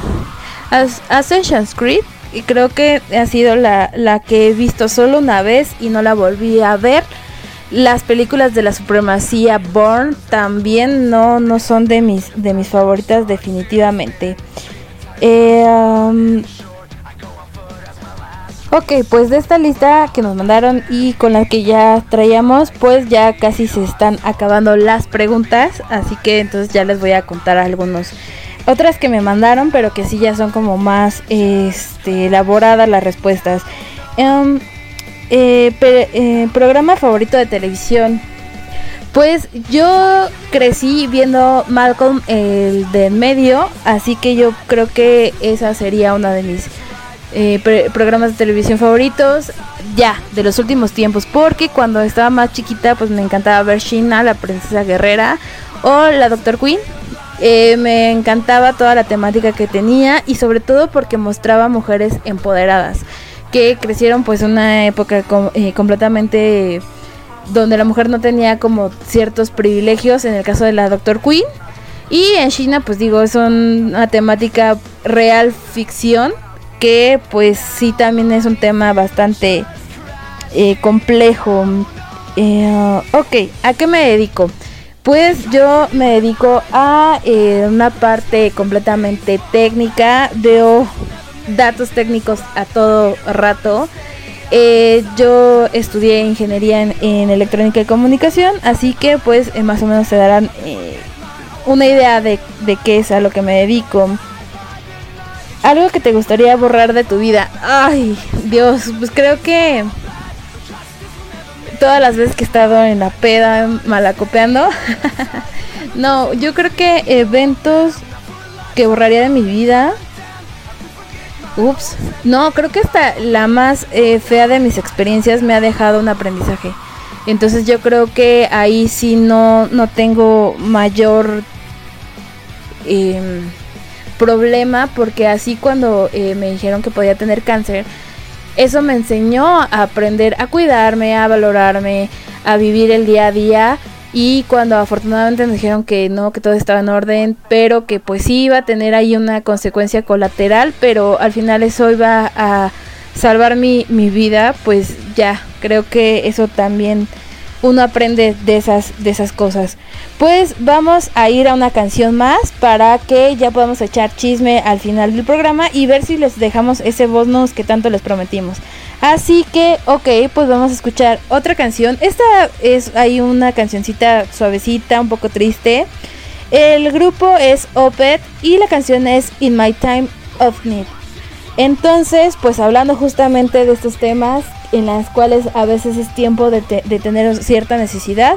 As- Assassin's Creed. Y creo que ha sido la, la que he visto solo una vez y no la volví a ver. Las películas de la supremacía Born también no, no son de mis, de mis favoritas definitivamente. Eh, um, Ok, pues de esta lista que nos mandaron y con la que ya traíamos, pues ya casi se están acabando las preguntas, así que entonces ya les voy a contar algunos otras que me mandaron, pero que sí ya son como más este elaboradas las respuestas. Em, eh, eh, programa favorito de televisión. Pues yo crecí viendo Malcolm el de en medio, así que yo creo que esa sería una de mis eh, programas de televisión favoritos ya de los últimos tiempos porque cuando estaba más chiquita pues me encantaba ver Sheena la princesa guerrera o la Doctor Queen. Eh, me encantaba toda la temática que tenía y sobre todo porque mostraba mujeres empoderadas que crecieron pues una época eh, completamente donde la mujer no tenía como ciertos privilegios en el caso de la Doctor Queen. Y en China pues digo es una temática real ficción que pues sí también es un tema bastante eh, complejo. Eh, ok, ¿a qué me dedico? Pues yo me dedico a eh, una parte completamente técnica, veo datos técnicos a todo rato. Eh, yo estudié ingeniería en, electrónica y comunicación, así que pues eh, más o menos se darán una idea de, de qué es a lo que me dedico. Algo que te gustaría borrar de tu vida. Ay, Dios, pues creo que todas las veces que he estado en la peda malacopeando. no, yo creo que eventos que borraría de mi vida. Ups. No, creo que hasta la más eh, fea de mis experiencias me ha dejado un aprendizaje. Entonces yo creo que ahí sí no, no tengo mayor em, problema porque así cuando eh, me dijeron que podía tener cáncer, eso me enseñó a aprender a cuidarme, a valorarme, a vivir el día a día. Y cuando afortunadamente nos dijeron que no, que todo estaba en orden, pero que pues sí iba a tener ahí una consecuencia colateral, pero al final eso iba a salvar mi, mi vida, pues ya, creo que eso también uno aprende de esas, de esas cosas. Pues vamos a ir a una canción más para que ya podamos echar chisme al final del programa y ver si les dejamos ese bonus que tanto les prometimos. Así que, ok, pues vamos a escuchar otra canción. Esta es, hay una cancioncita suavecita, un poco triste. El grupo es Opet y la canción es In My Time of Need. Entonces, pues hablando justamente de estos temas en las cuales a veces es tiempo de, te- de tener cierta necesidad,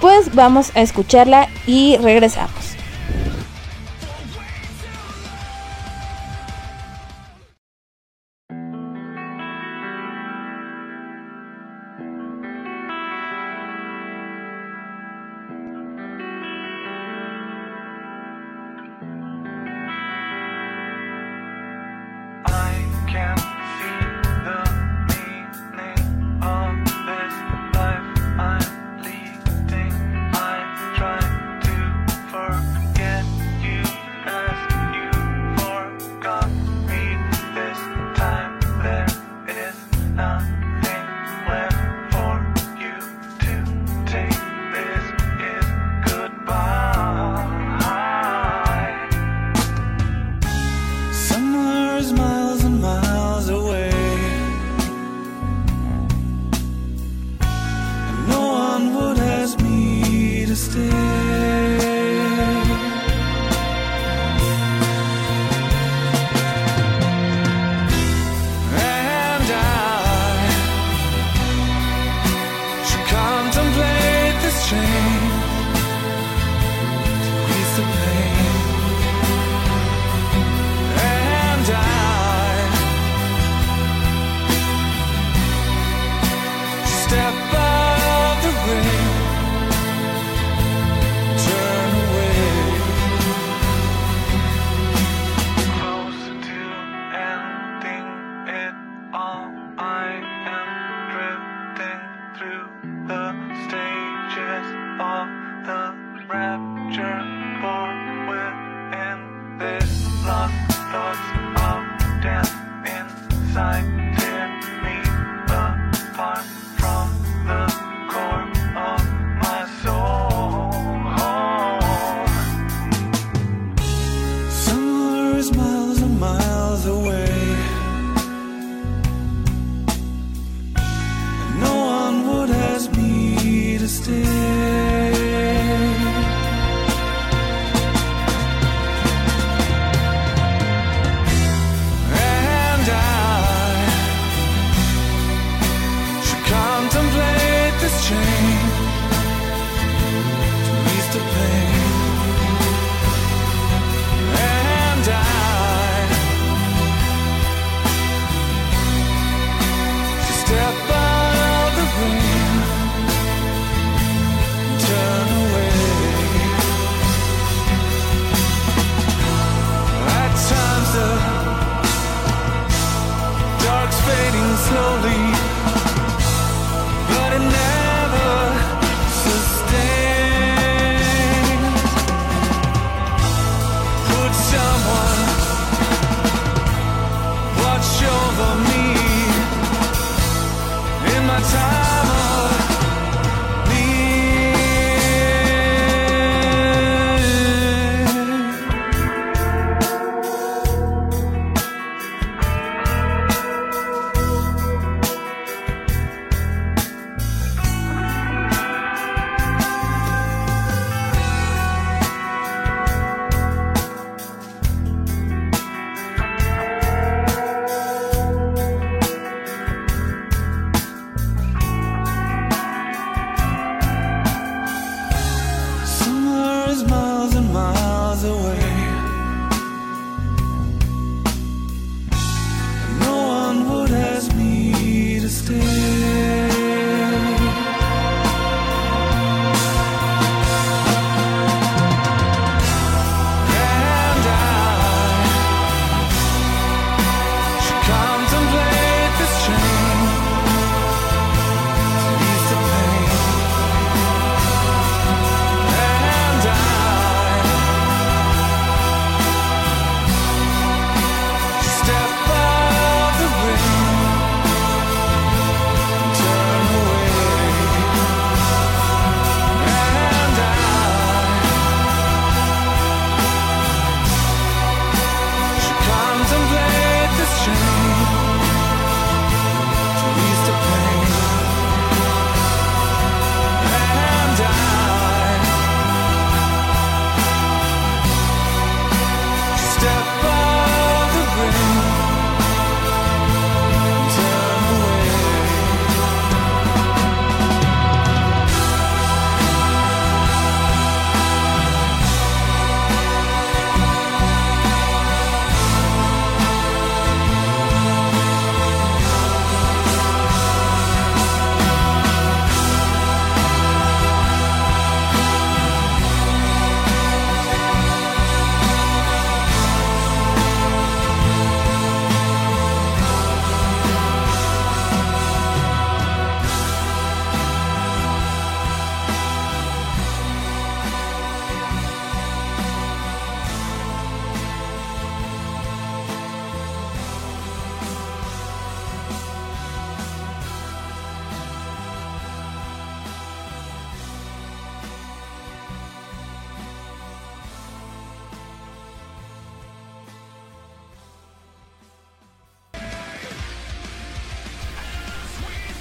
pues vamos a escucharla y regresamos.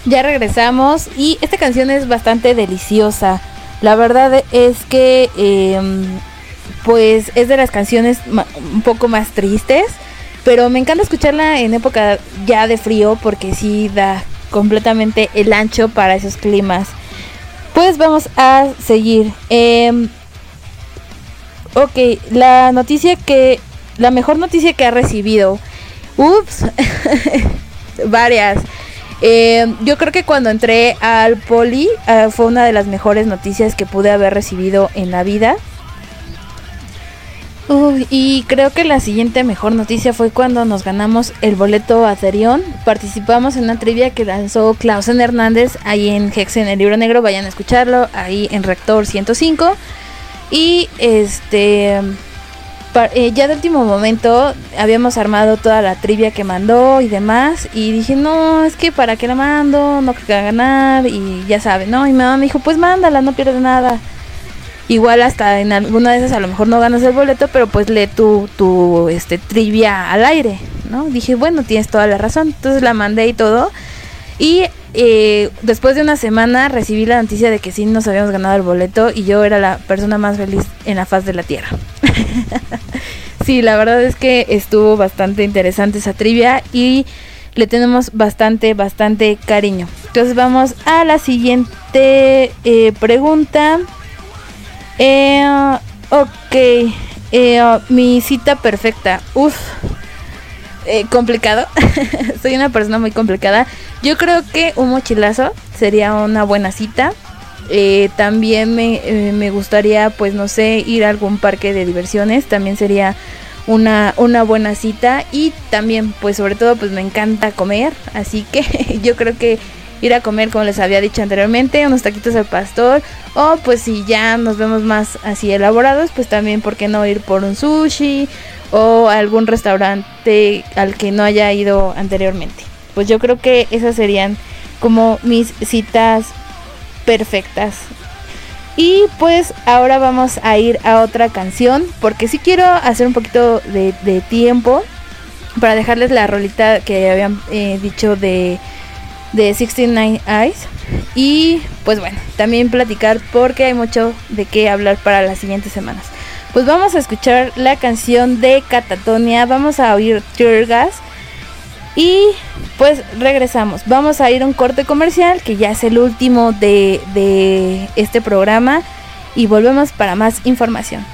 Ya regresamos y esta canción es bastante deliciosa. La verdad es que em, pues es de las canciones un poco más tristes, pero me encanta escucharla en época ya de frío porque sí da completamente el ancho para esos climas. Pues vamos a seguir. Em, ok, la noticia que la mejor noticia que ha recibido. Ups, varias. Eh, yo creo que cuando entré al poli ah, fue una de las mejores noticias que pude haber recibido en la vida. Y creo que la siguiente mejor noticia fue cuando nos ganamos el boleto a. Participamos en una trivia que lanzó Clausen Hernández ahí en Hex en el libro negro. Vayan a escucharlo ahí en Rector 105. Y este eh, ya de último momento habíamos armado toda la trivia que mandó y demás. Y dije, no, es que para qué la mando, no creo que va a ganar. Y ya saben, ¿no? Y mi mamá me dijo, pues mándala, no pierdes nada. Igual hasta en alguna de esas a lo mejor no ganas el boleto, pero pues lee tu, tu este, trivia al aire, ¿no? Dije, bueno, tienes toda la razón. Entonces la mandé y todo. Y eh, después de una semana recibí la noticia de que sí nos habíamos ganado el boleto y yo era la persona más feliz en la faz de la tierra. sí, la verdad es que estuvo bastante interesante esa trivia y le tenemos bastante, bastante cariño. Entonces vamos a la siguiente eh, pregunta. Eh, ok, eh, mi cita perfecta. Uf, eh, complicado. Soy una persona muy complicada. Yo creo que un mochilazo sería una buena cita. Eh, también me, eh, me gustaría, pues no sé, ir a algún parque de diversiones. También sería una, una buena cita. Y también, pues sobre todo, pues me encanta comer. Así que yo creo que ir a comer, como les había dicho anteriormente, unos taquitos al pastor. O pues si ya nos vemos más así elaborados, pues también, ¿por qué no ir por un sushi? O algún restaurante al que no haya ido anteriormente. Pues yo creo que esas serían como mis citas perfectas. Y pues ahora vamos a ir a otra canción, porque sí quiero hacer un poquito de, tiempo para dejarles la rolita que habían eh, dicho de, de 69 Eyes. Y pues bueno, también platicar porque hay mucho de qué hablar para las siguientes semanas. Pues vamos a escuchar la canción de Catatonia, vamos a oír Tear Gas y pues regresamos. Vamos a ir a un corte comercial que ya es el último de, de este programa y volvemos para más información.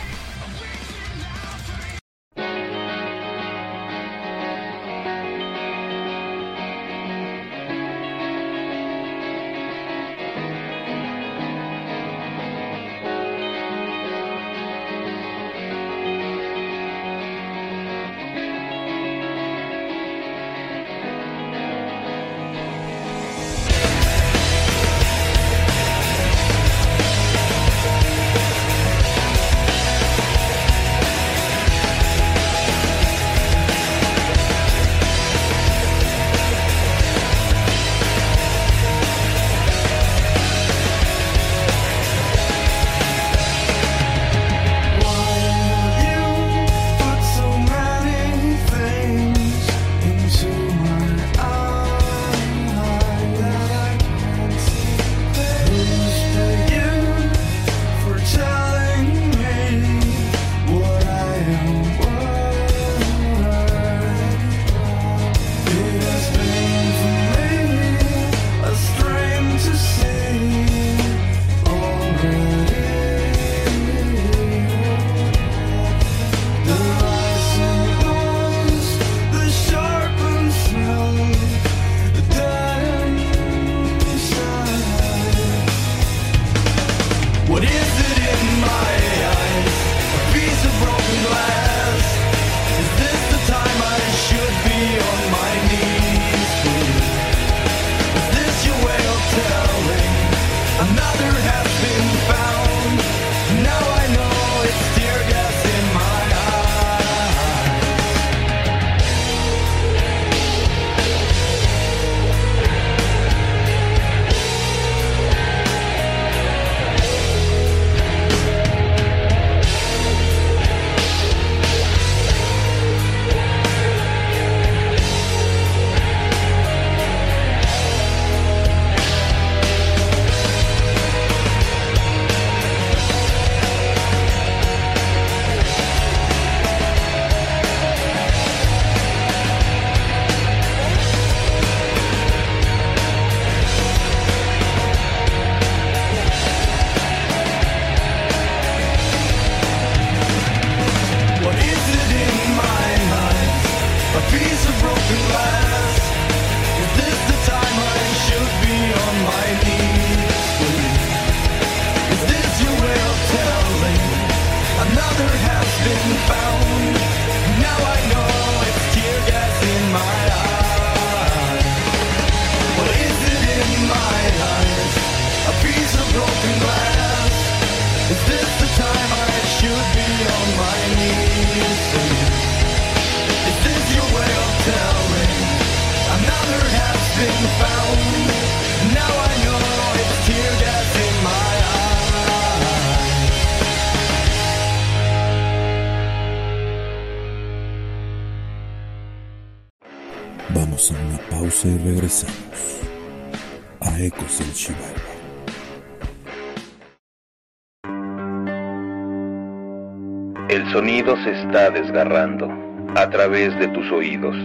Desgarrando a través de tus oídos.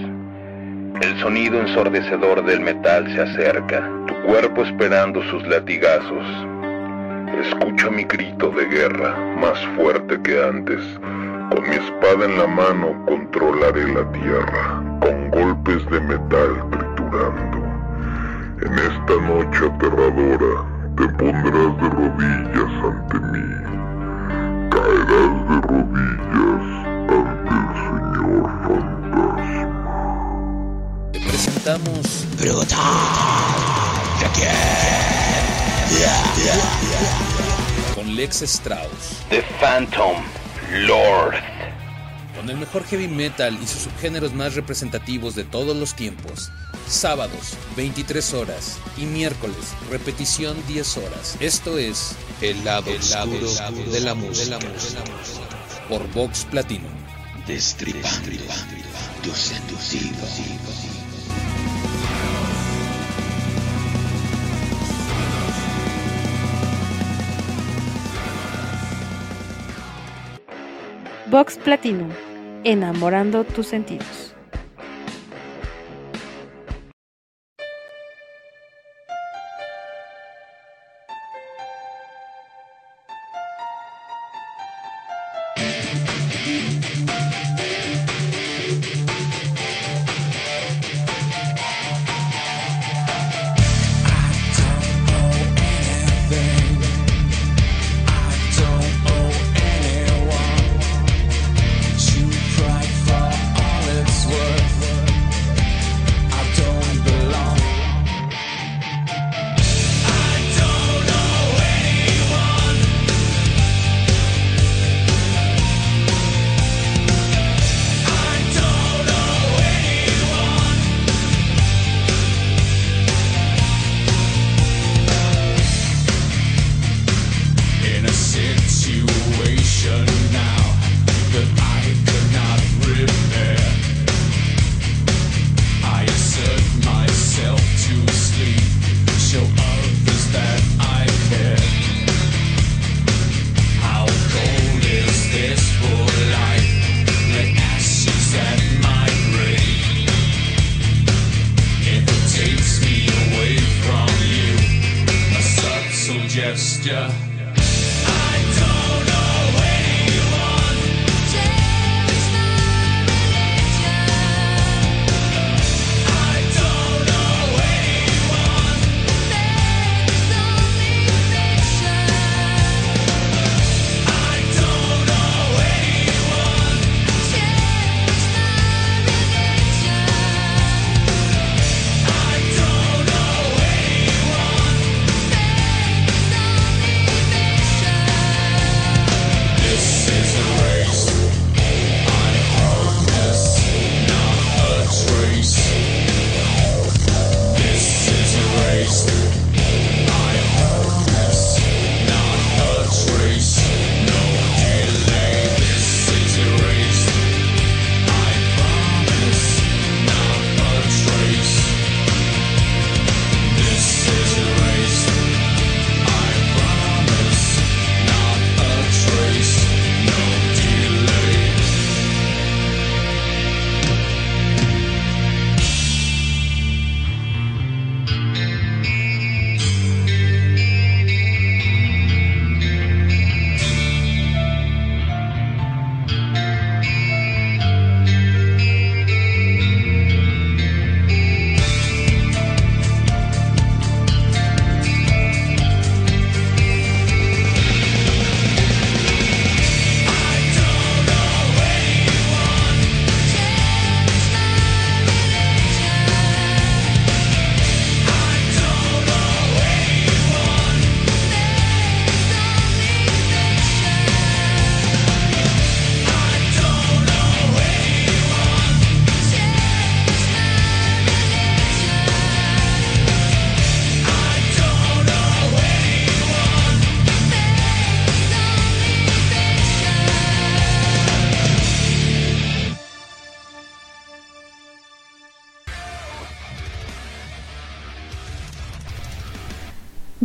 El sonido ensordecedor del metal se acerca, tu cuerpo esperando sus latigazos. Escucha mi grito de guerra, más fuerte que antes. Con mi espada en la mano controlaré la tierra, con golpes de metal triturando. En esta noche aterradora te pondrás de rodillas ante mí. Caerás de rodillas Presentamos con Lex Strauss, The Phantom Lord. con el mejor heavy metal y sus subgéneros más representativos de todos los tiempos. Sábados, 23 horas y miércoles, repetición 10 horas. Esto es El lado, oscuro de la música. Por Vox Platinum. Destripando tus Vox Platinum, enamorando tus sentidos.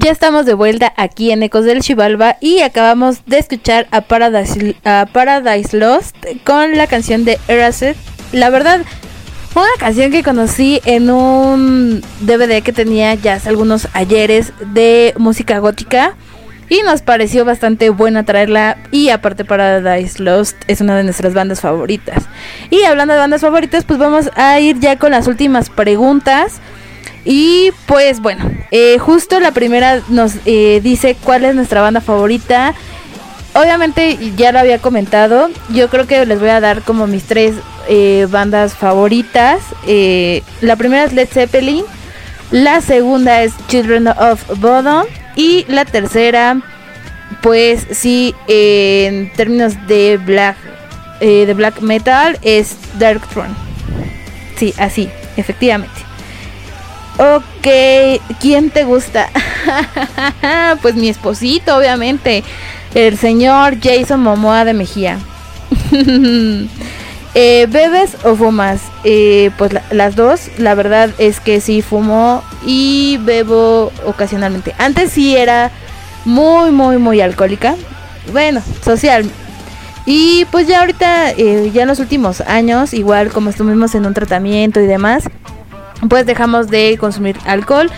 Ya estamos de vuelta aquí en Ecos del Chivalba y acabamos de escuchar a Paradise, Lost con la canción de Erased. La verdad, una canción que conocí en un DVD que tenía ya hace algunos ayeres de música gótica y nos pareció bastante buena traerla y aparte Paradise Lost es una de nuestras bandas favoritas. Y hablando de bandas favoritas, pues vamos a ir ya con las últimas preguntas. Y pues bueno, eh, justo la primera nos eh, dice cuál es nuestra banda favorita. Obviamente ya lo había comentado, yo creo que les voy a dar como mis tres eh, bandas favoritas. Eh, la primera es Led Zeppelin, la segunda es Children of Bodom y la tercera, pues sí, en términos de black, de black metal es Dark Throne. Sí, así, efectivamente. Ok, ¿quién te gusta? pues mi esposito, obviamente. El señor Jason Momoa de Mejía. Eh, ¿Bebes o fumas? Eh, pues la- las dos. La verdad es que sí fumo y bebo ocasionalmente. Antes sí era muy, muy, muy alcohólica. Bueno, social. Y pues ya ahorita, eh, ya en los últimos años, igual como estuvimos en un tratamiento y demás, pues dejamos de consumir alcohol.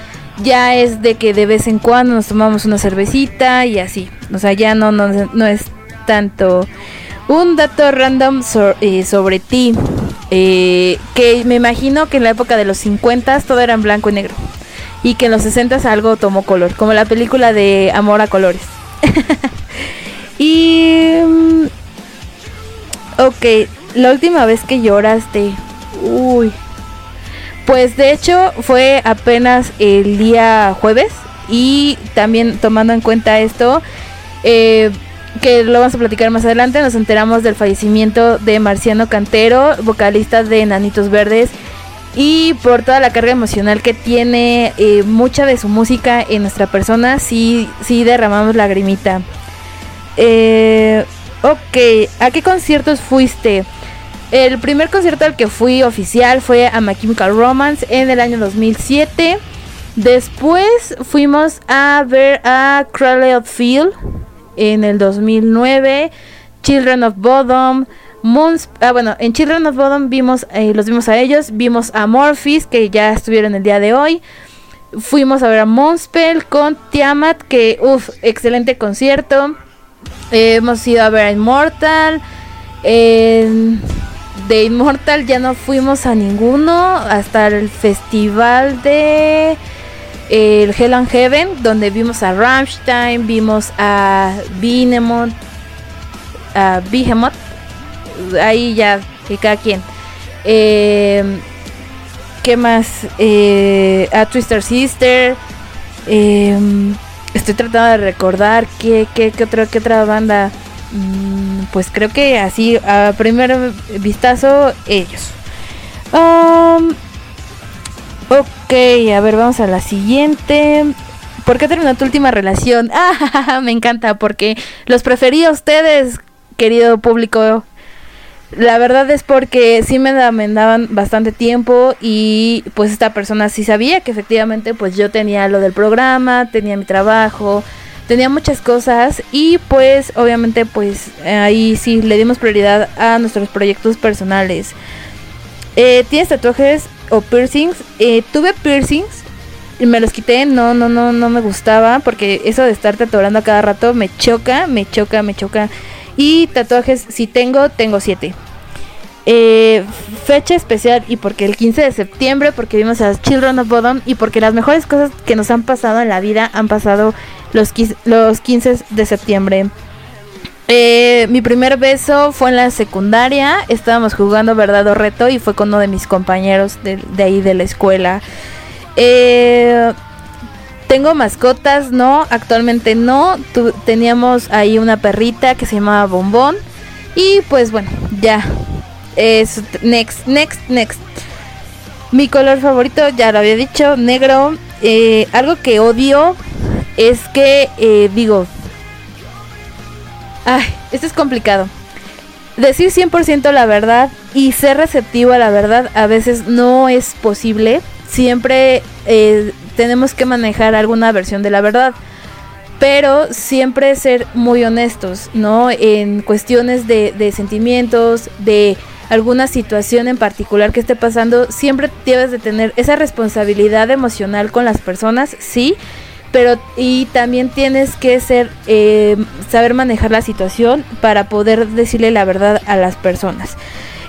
Ya es de que de vez en cuando nos tomamos una cervecita y así. O sea, ya no, no, no es tanto un dato random eh, sobre ti. eh, que me imagino que en la época de los 50 todo era en blanco y negro. Y que en los 60 algo tomó color. Como la película de Amor a Colores. y... mm, Ok, la última vez que lloraste. Uy. Pues de hecho fue apenas el día jueves y también tomando en cuenta esto, eh, que lo vamos a platicar más adelante, nos enteramos del fallecimiento de Marciano Cantero, vocalista de Nanitos Verdes, y por toda la carga emocional que tiene eh, mucha de su música en nuestra persona, sí, sí derramamos lagrimita. Eh, ok, ¿a qué conciertos fuiste? El primer concierto al que fui oficial fue a My Chemical Romance en el año 2007. Después fuimos a ver a Cradle of Field en el 2009. Children of Bodom. Ah, bueno, en Children of Bodom vimos, eh, los vimos a ellos. Vimos a Morphis, que ya estuvieron el día de hoy. Fuimos a ver a Monspell con Tiamat, que, uff, excelente concierto. Eh, hemos ido a ver a Immortal. En- de Immortal ya no fuimos a ninguno hasta el festival de el Hell and Heaven, donde vimos a Rammstein, vimos a Behemoth, a Behemoth, ahí ya, que cada quien. Eh, ¿Qué más? Eh, a Twister Sister. eh, estoy tratando de recordar qué, qué, qué otra, qué otra banda. Mm, pues creo que así, a primer vistazo, ellos. Um, ok, a ver, vamos a la siguiente. ¿Por qué terminó tu última relación? Ah, me encanta, porque los preferí a ustedes, querido público. La verdad es porque sí me, da- me daban bastante tiempo y pues esta persona sí sabía que efectivamente pues yo tenía lo del programa, tenía mi trabajo, tenía muchas cosas y pues obviamente pues ahí sí le dimos prioridad a nuestros proyectos personales. Eh, ¿Tienes tatuajes o piercings? Eh, tuve piercings y me los quité, no, no, no, no me gustaba porque eso de estar tatuando a cada rato me choca, me choca, me choca. Y tatuajes, si tengo, tengo siete. Eh, fecha especial y porque el 15 de septiembre, porque vimos a Children of Bodom y porque las mejores cosas que nos han pasado en la vida han pasado los, los 15 de septiembre. Eh, mi primer beso fue en la secundaria, estábamos jugando verdad o reto y fue con uno de mis compañeros de, de ahí de la escuela. Eh, tengo mascotas, no, actualmente no. Teníamos ahí una perrita que se llamaba Bombón. Y pues bueno, ya. Es next, next, next. Mi color favorito, ya lo había dicho, negro. Eh, algo que odio es que, eh, digo, ay, esto es complicado. Decir 100% la verdad y ser receptivo a la verdad a veces no es posible. Siempre eh, tenemos que manejar alguna versión de la verdad. Pero siempre ser muy honestos, ¿no? En cuestiones de, de sentimientos, de alguna situación en particular que esté pasando, siempre debes de tener esa responsabilidad emocional con las personas, sí, pero y también tienes que ser eh, saber manejar la situación para poder decirle la verdad a las personas.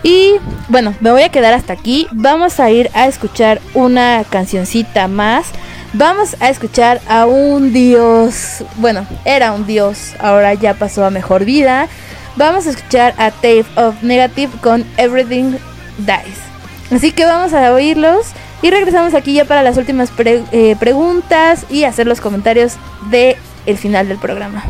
Y bueno, me voy a quedar hasta aquí. Vamos a ir a escuchar una cancioncita más. Vamos a escuchar a un dios. Bueno, era un dios. Ahora ya pasó a mejor vida. Vamos a escuchar a Tape of Negative con Everything Dies. Así que vamos a oírlos. Y regresamos aquí ya para las últimas eh, preguntas y hacer los comentarios de el final del programa.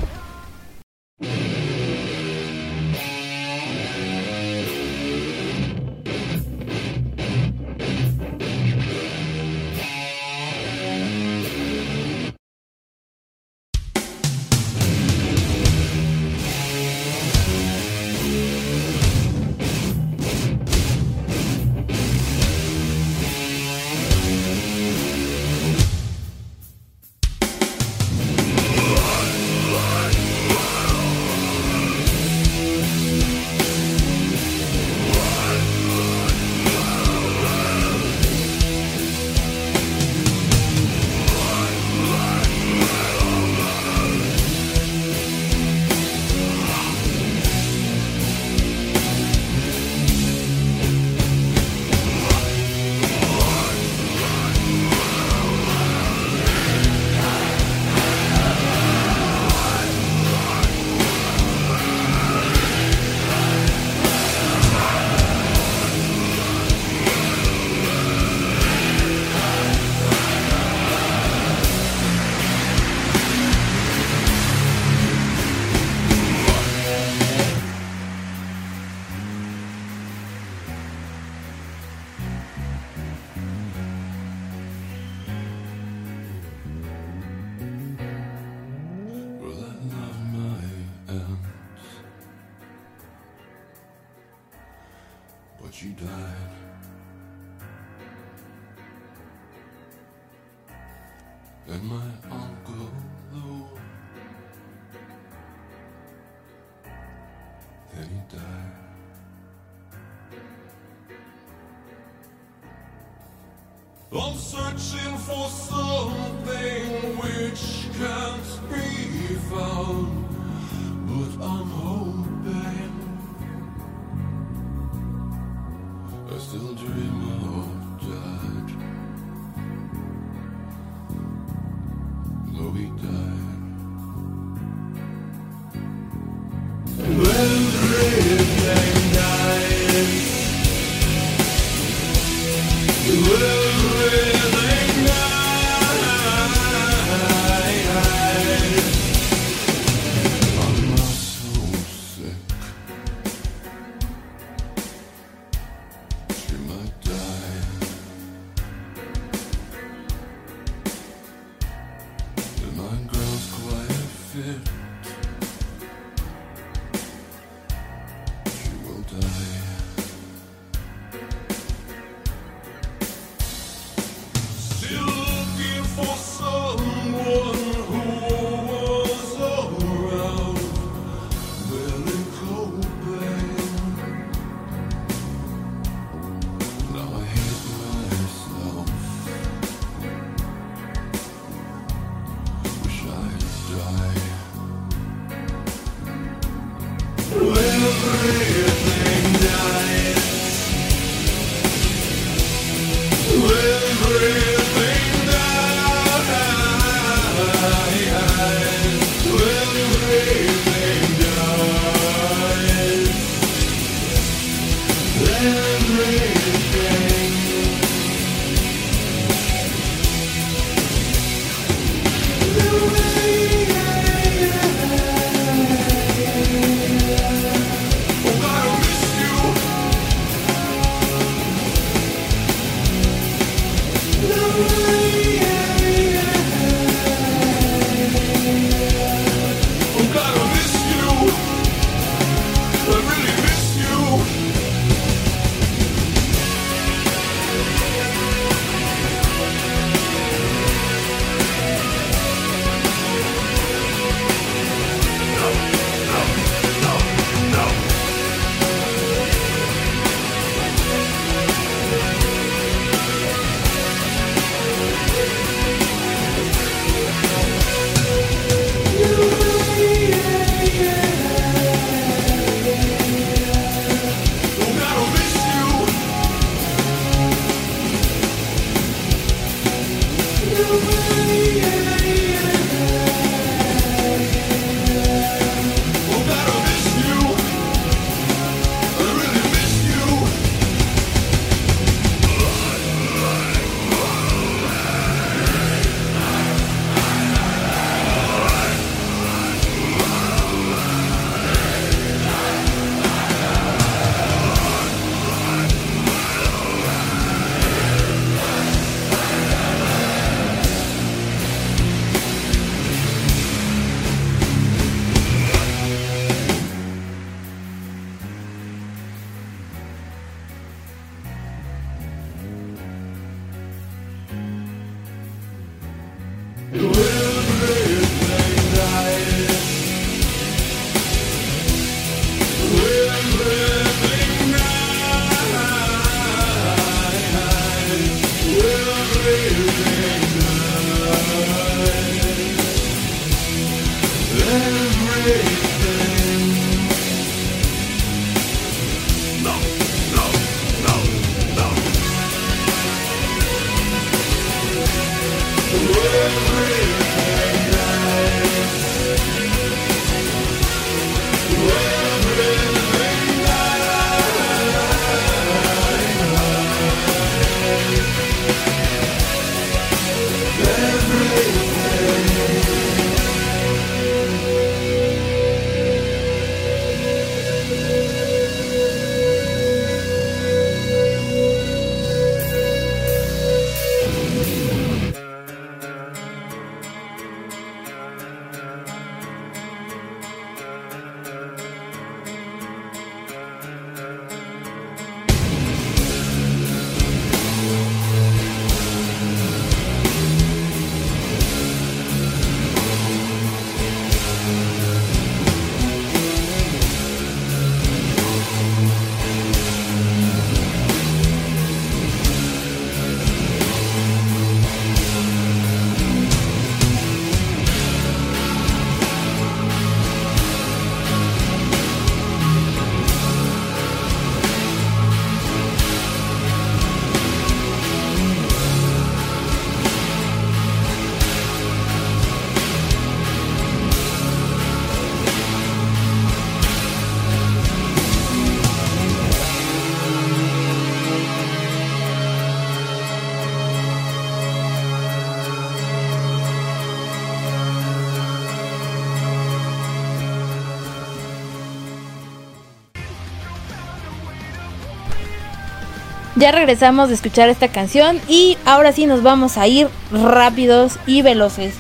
Ya regresamos de escuchar esta canción y ahora sí nos vamos a ir rápidos y veloces.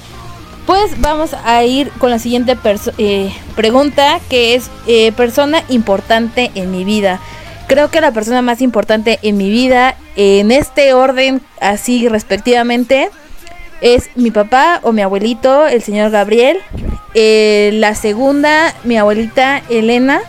Pues vamos a ir con la siguiente eh, pregunta que es eh, persona importante en mi vida. Creo que la persona más importante en mi vida, en este orden, así respectivamente, es mi papá o mi abuelito, el señor Gabriel. Eh, la segunda, mi abuelita Elena.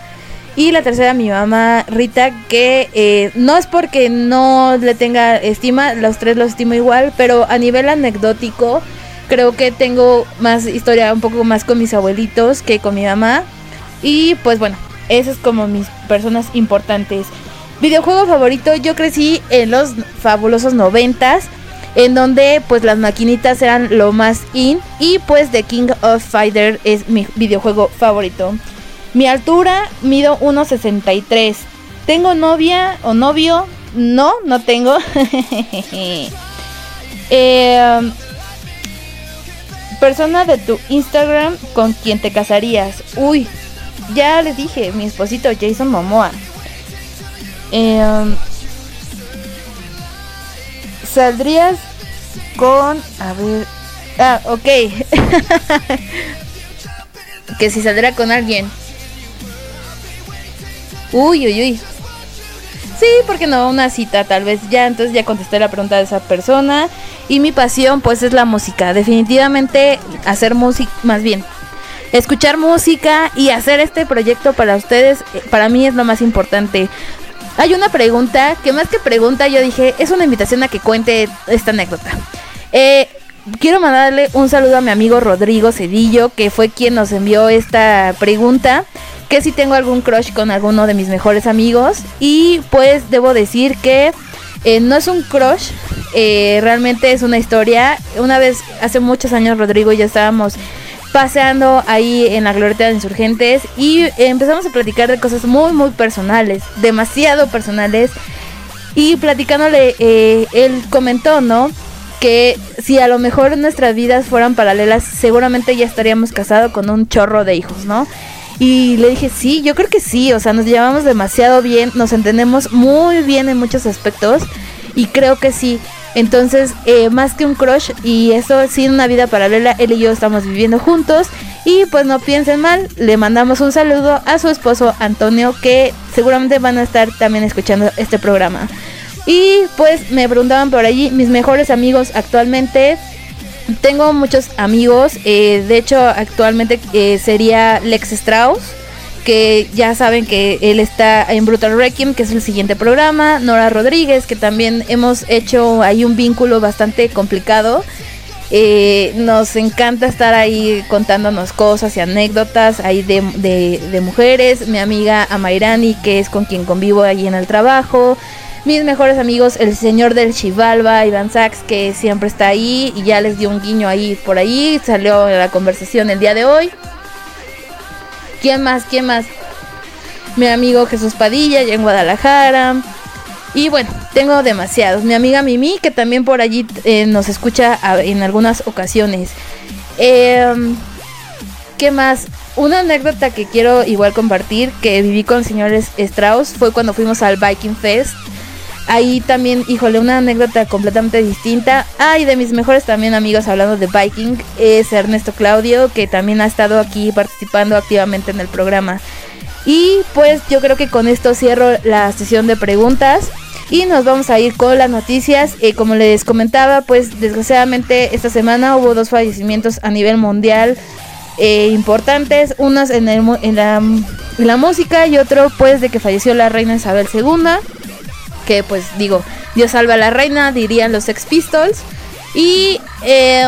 Y la tercera, mi mamá Rita, que eh, no es porque no le tenga estima, los tres los estimo igual, pero a nivel anecdótico, creo que tengo más historia un poco más con mis abuelitos que con mi mamá. Y pues bueno, esas es como mis personas importantes. Videojuego favorito, yo crecí en los fabulosos noventas, en donde pues las maquinitas eran lo más in y pues The King of Fighter es mi videojuego favorito. Mi altura mido 1.63. ¿Tengo novia o novio? No, no tengo. Eh, persona de tu Instagram con quien te casarías. Uy, ya les dije, mi esposito Jason Momoa. Eh, Saldrías con... A ver... Ah, ok. que si saldrá con alguien. Uy, uy, uy. Sí, porque no, una cita tal vez ya, entonces ya contesté la pregunta de esa persona. Y mi pasión pues es la música. Definitivamente hacer música, más bien, escuchar música y hacer este proyecto para ustedes, eh, para mí es lo más importante. Hay una pregunta, que más que pregunta yo dije, es una invitación a que cuente esta anécdota. Eh, quiero mandarle un saludo a mi amigo Rodrigo Cedillo, que fue quien nos envió esta pregunta. Que si tengo algún crush con alguno de mis mejores amigos. Y pues debo decir que eh, no es un crush, eh, realmente es una historia. Una vez, hace muchos años, Rodrigo y yo estábamos paseando ahí en la glorieta de insurgentes y empezamos a platicar de cosas muy, muy personales, demasiado personales. Y platicándole, eh, él comentó, ¿no? Que si a lo mejor nuestras vidas fueran paralelas, seguramente ya estaríamos casados con un chorro de hijos, ¿no? Y le dije, sí, yo creo que sí, o sea, nos llevamos demasiado bien, nos entendemos muy bien en muchos aspectos y creo que sí. Entonces, eh, más que un crush y eso sin una vida paralela, él y yo estamos viviendo juntos y pues no piensen mal, le mandamos un saludo a su esposo Antonio que seguramente van a estar también escuchando este programa. Y pues me preguntaban por allí, mis mejores amigos actualmente, tengo muchos amigos. eh, de hecho, actualmente eh, sería Lex Strauss. Que ya saben que él está en Brutal Requiem, que es el siguiente programa. Nora Rodríguez, que también hemos hecho ahí un vínculo bastante complicado. Eh, nos encanta estar ahí contándonos cosas y anécdotas ahí de, de- de mujeres. Mi amiga Amairani, que es con quien convivo ahí en el trabajo. Mis mejores amigos, el señor del Chivalba, Iván Sachs, que siempre está ahí y ya les dio un guiño ahí por ahí. Salió la conversación el día de hoy. ¿Quién más? ¿Quién más? Mi amigo Jesús Padilla, ya en Guadalajara. Y bueno, tengo demasiados. Mi amiga Mimi, que también por allí eh, nos escucha en algunas ocasiones. Em, ¿Qué más? Una anécdota que quiero igual compartir, que viví con señores Strauss, fue cuando fuimos al Viking Fest. Ahí también, híjole, una anécdota completamente distinta. Ah, y de mis mejores también amigos hablando de Viking es Ernesto Claudio, que también ha estado aquí participando activamente en el programa. Y pues yo creo que con esto cierro la sesión de preguntas y nos vamos a ir con las noticias. Eh, como les comentaba, pues desgraciadamente esta semana hubo dos fallecimientos a nivel mundial eh, importantes. Unos en, la, en la música y otro pues de que falleció la reina Isabel II. Que pues digo, Dios salva a la reina, dirían los Sex Pistols. Y eh,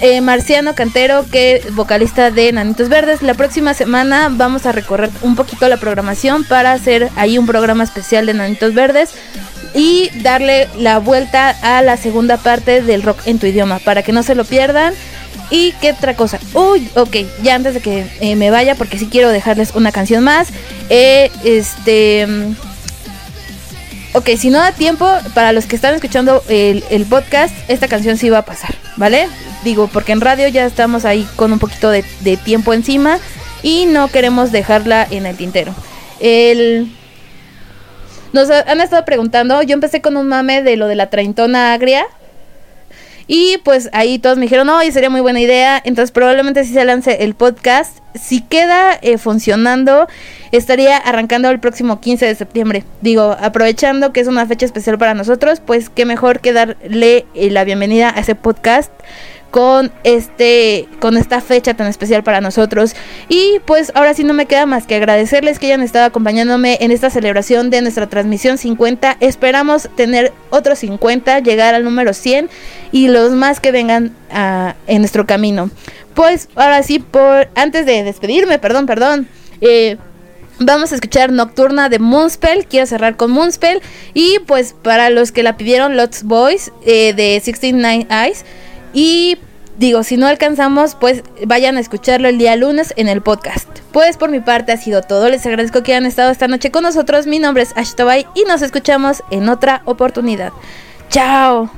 eh, Marciano Cantero, que vocalista de Nanitos Verdes. La próxima semana vamos a recorrer un poquito la programación para hacer ahí un programa especial de Nanitos Verdes y darle la vuelta a la segunda parte del rock en tu idioma para que no se lo pierdan. Y qué otra cosa. Uy, ok, ya antes de que eh, me vaya, porque sí quiero dejarles una canción más. Este. Ok, si no da tiempo, para los que están escuchando el, el podcast, esta canción sí va a pasar, ¿vale? Digo, porque en radio ya estamos ahí con un poquito de, de tiempo encima y no queremos dejarla en el tintero. El... Nos ha- han estado preguntando, yo empecé con un mame de lo de la treintona agria. Y pues ahí todos me dijeron, oye, sería muy buena idea. Entonces probablemente si se lance el podcast. Si queda eh, funcionando, estaría arrancando el próximo 15 de septiembre. Digo, aprovechando que es una fecha especial para nosotros, pues qué mejor que darle eh, la bienvenida a ese podcast con este con esta fecha tan especial para nosotros y pues ahora sí no me queda más que agradecerles que hayan estado acompañándome en esta celebración de nuestra transmisión 50 esperamos tener otros 50 llegar al número 100 y los más que vengan ah, en nuestro camino pues ahora sí por antes de despedirme perdón perdón eh, Vamos a escuchar Nocturna de Moonspell. Quiero cerrar con Moonspell. Y pues para los que la pidieron, Lots Boys eh, de 69 Eyes. Y digo, si no alcanzamos, pues vayan a escucharlo el día lunes en el podcast. Pues por mi parte ha sido todo. Les agradezco que hayan estado esta noche con nosotros. Mi nombre es Ash Tobay y nos escuchamos en otra oportunidad. Chao.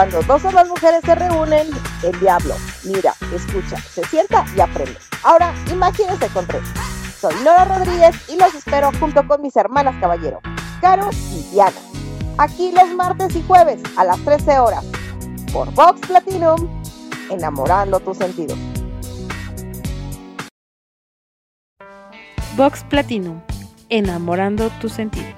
Cuando dos o más mujeres se reúnen, el diablo mira, escucha, se sienta y aprende. Ahora, imagínense con tres. Soy Nora Rodríguez y los espero junto con mis hermanas caballero, Caro y Diana. Aquí los martes y jueves a las 13 horas por Vox Platinum, enamorando tus sentidos. Vox Platinum, enamorando tus sentidos.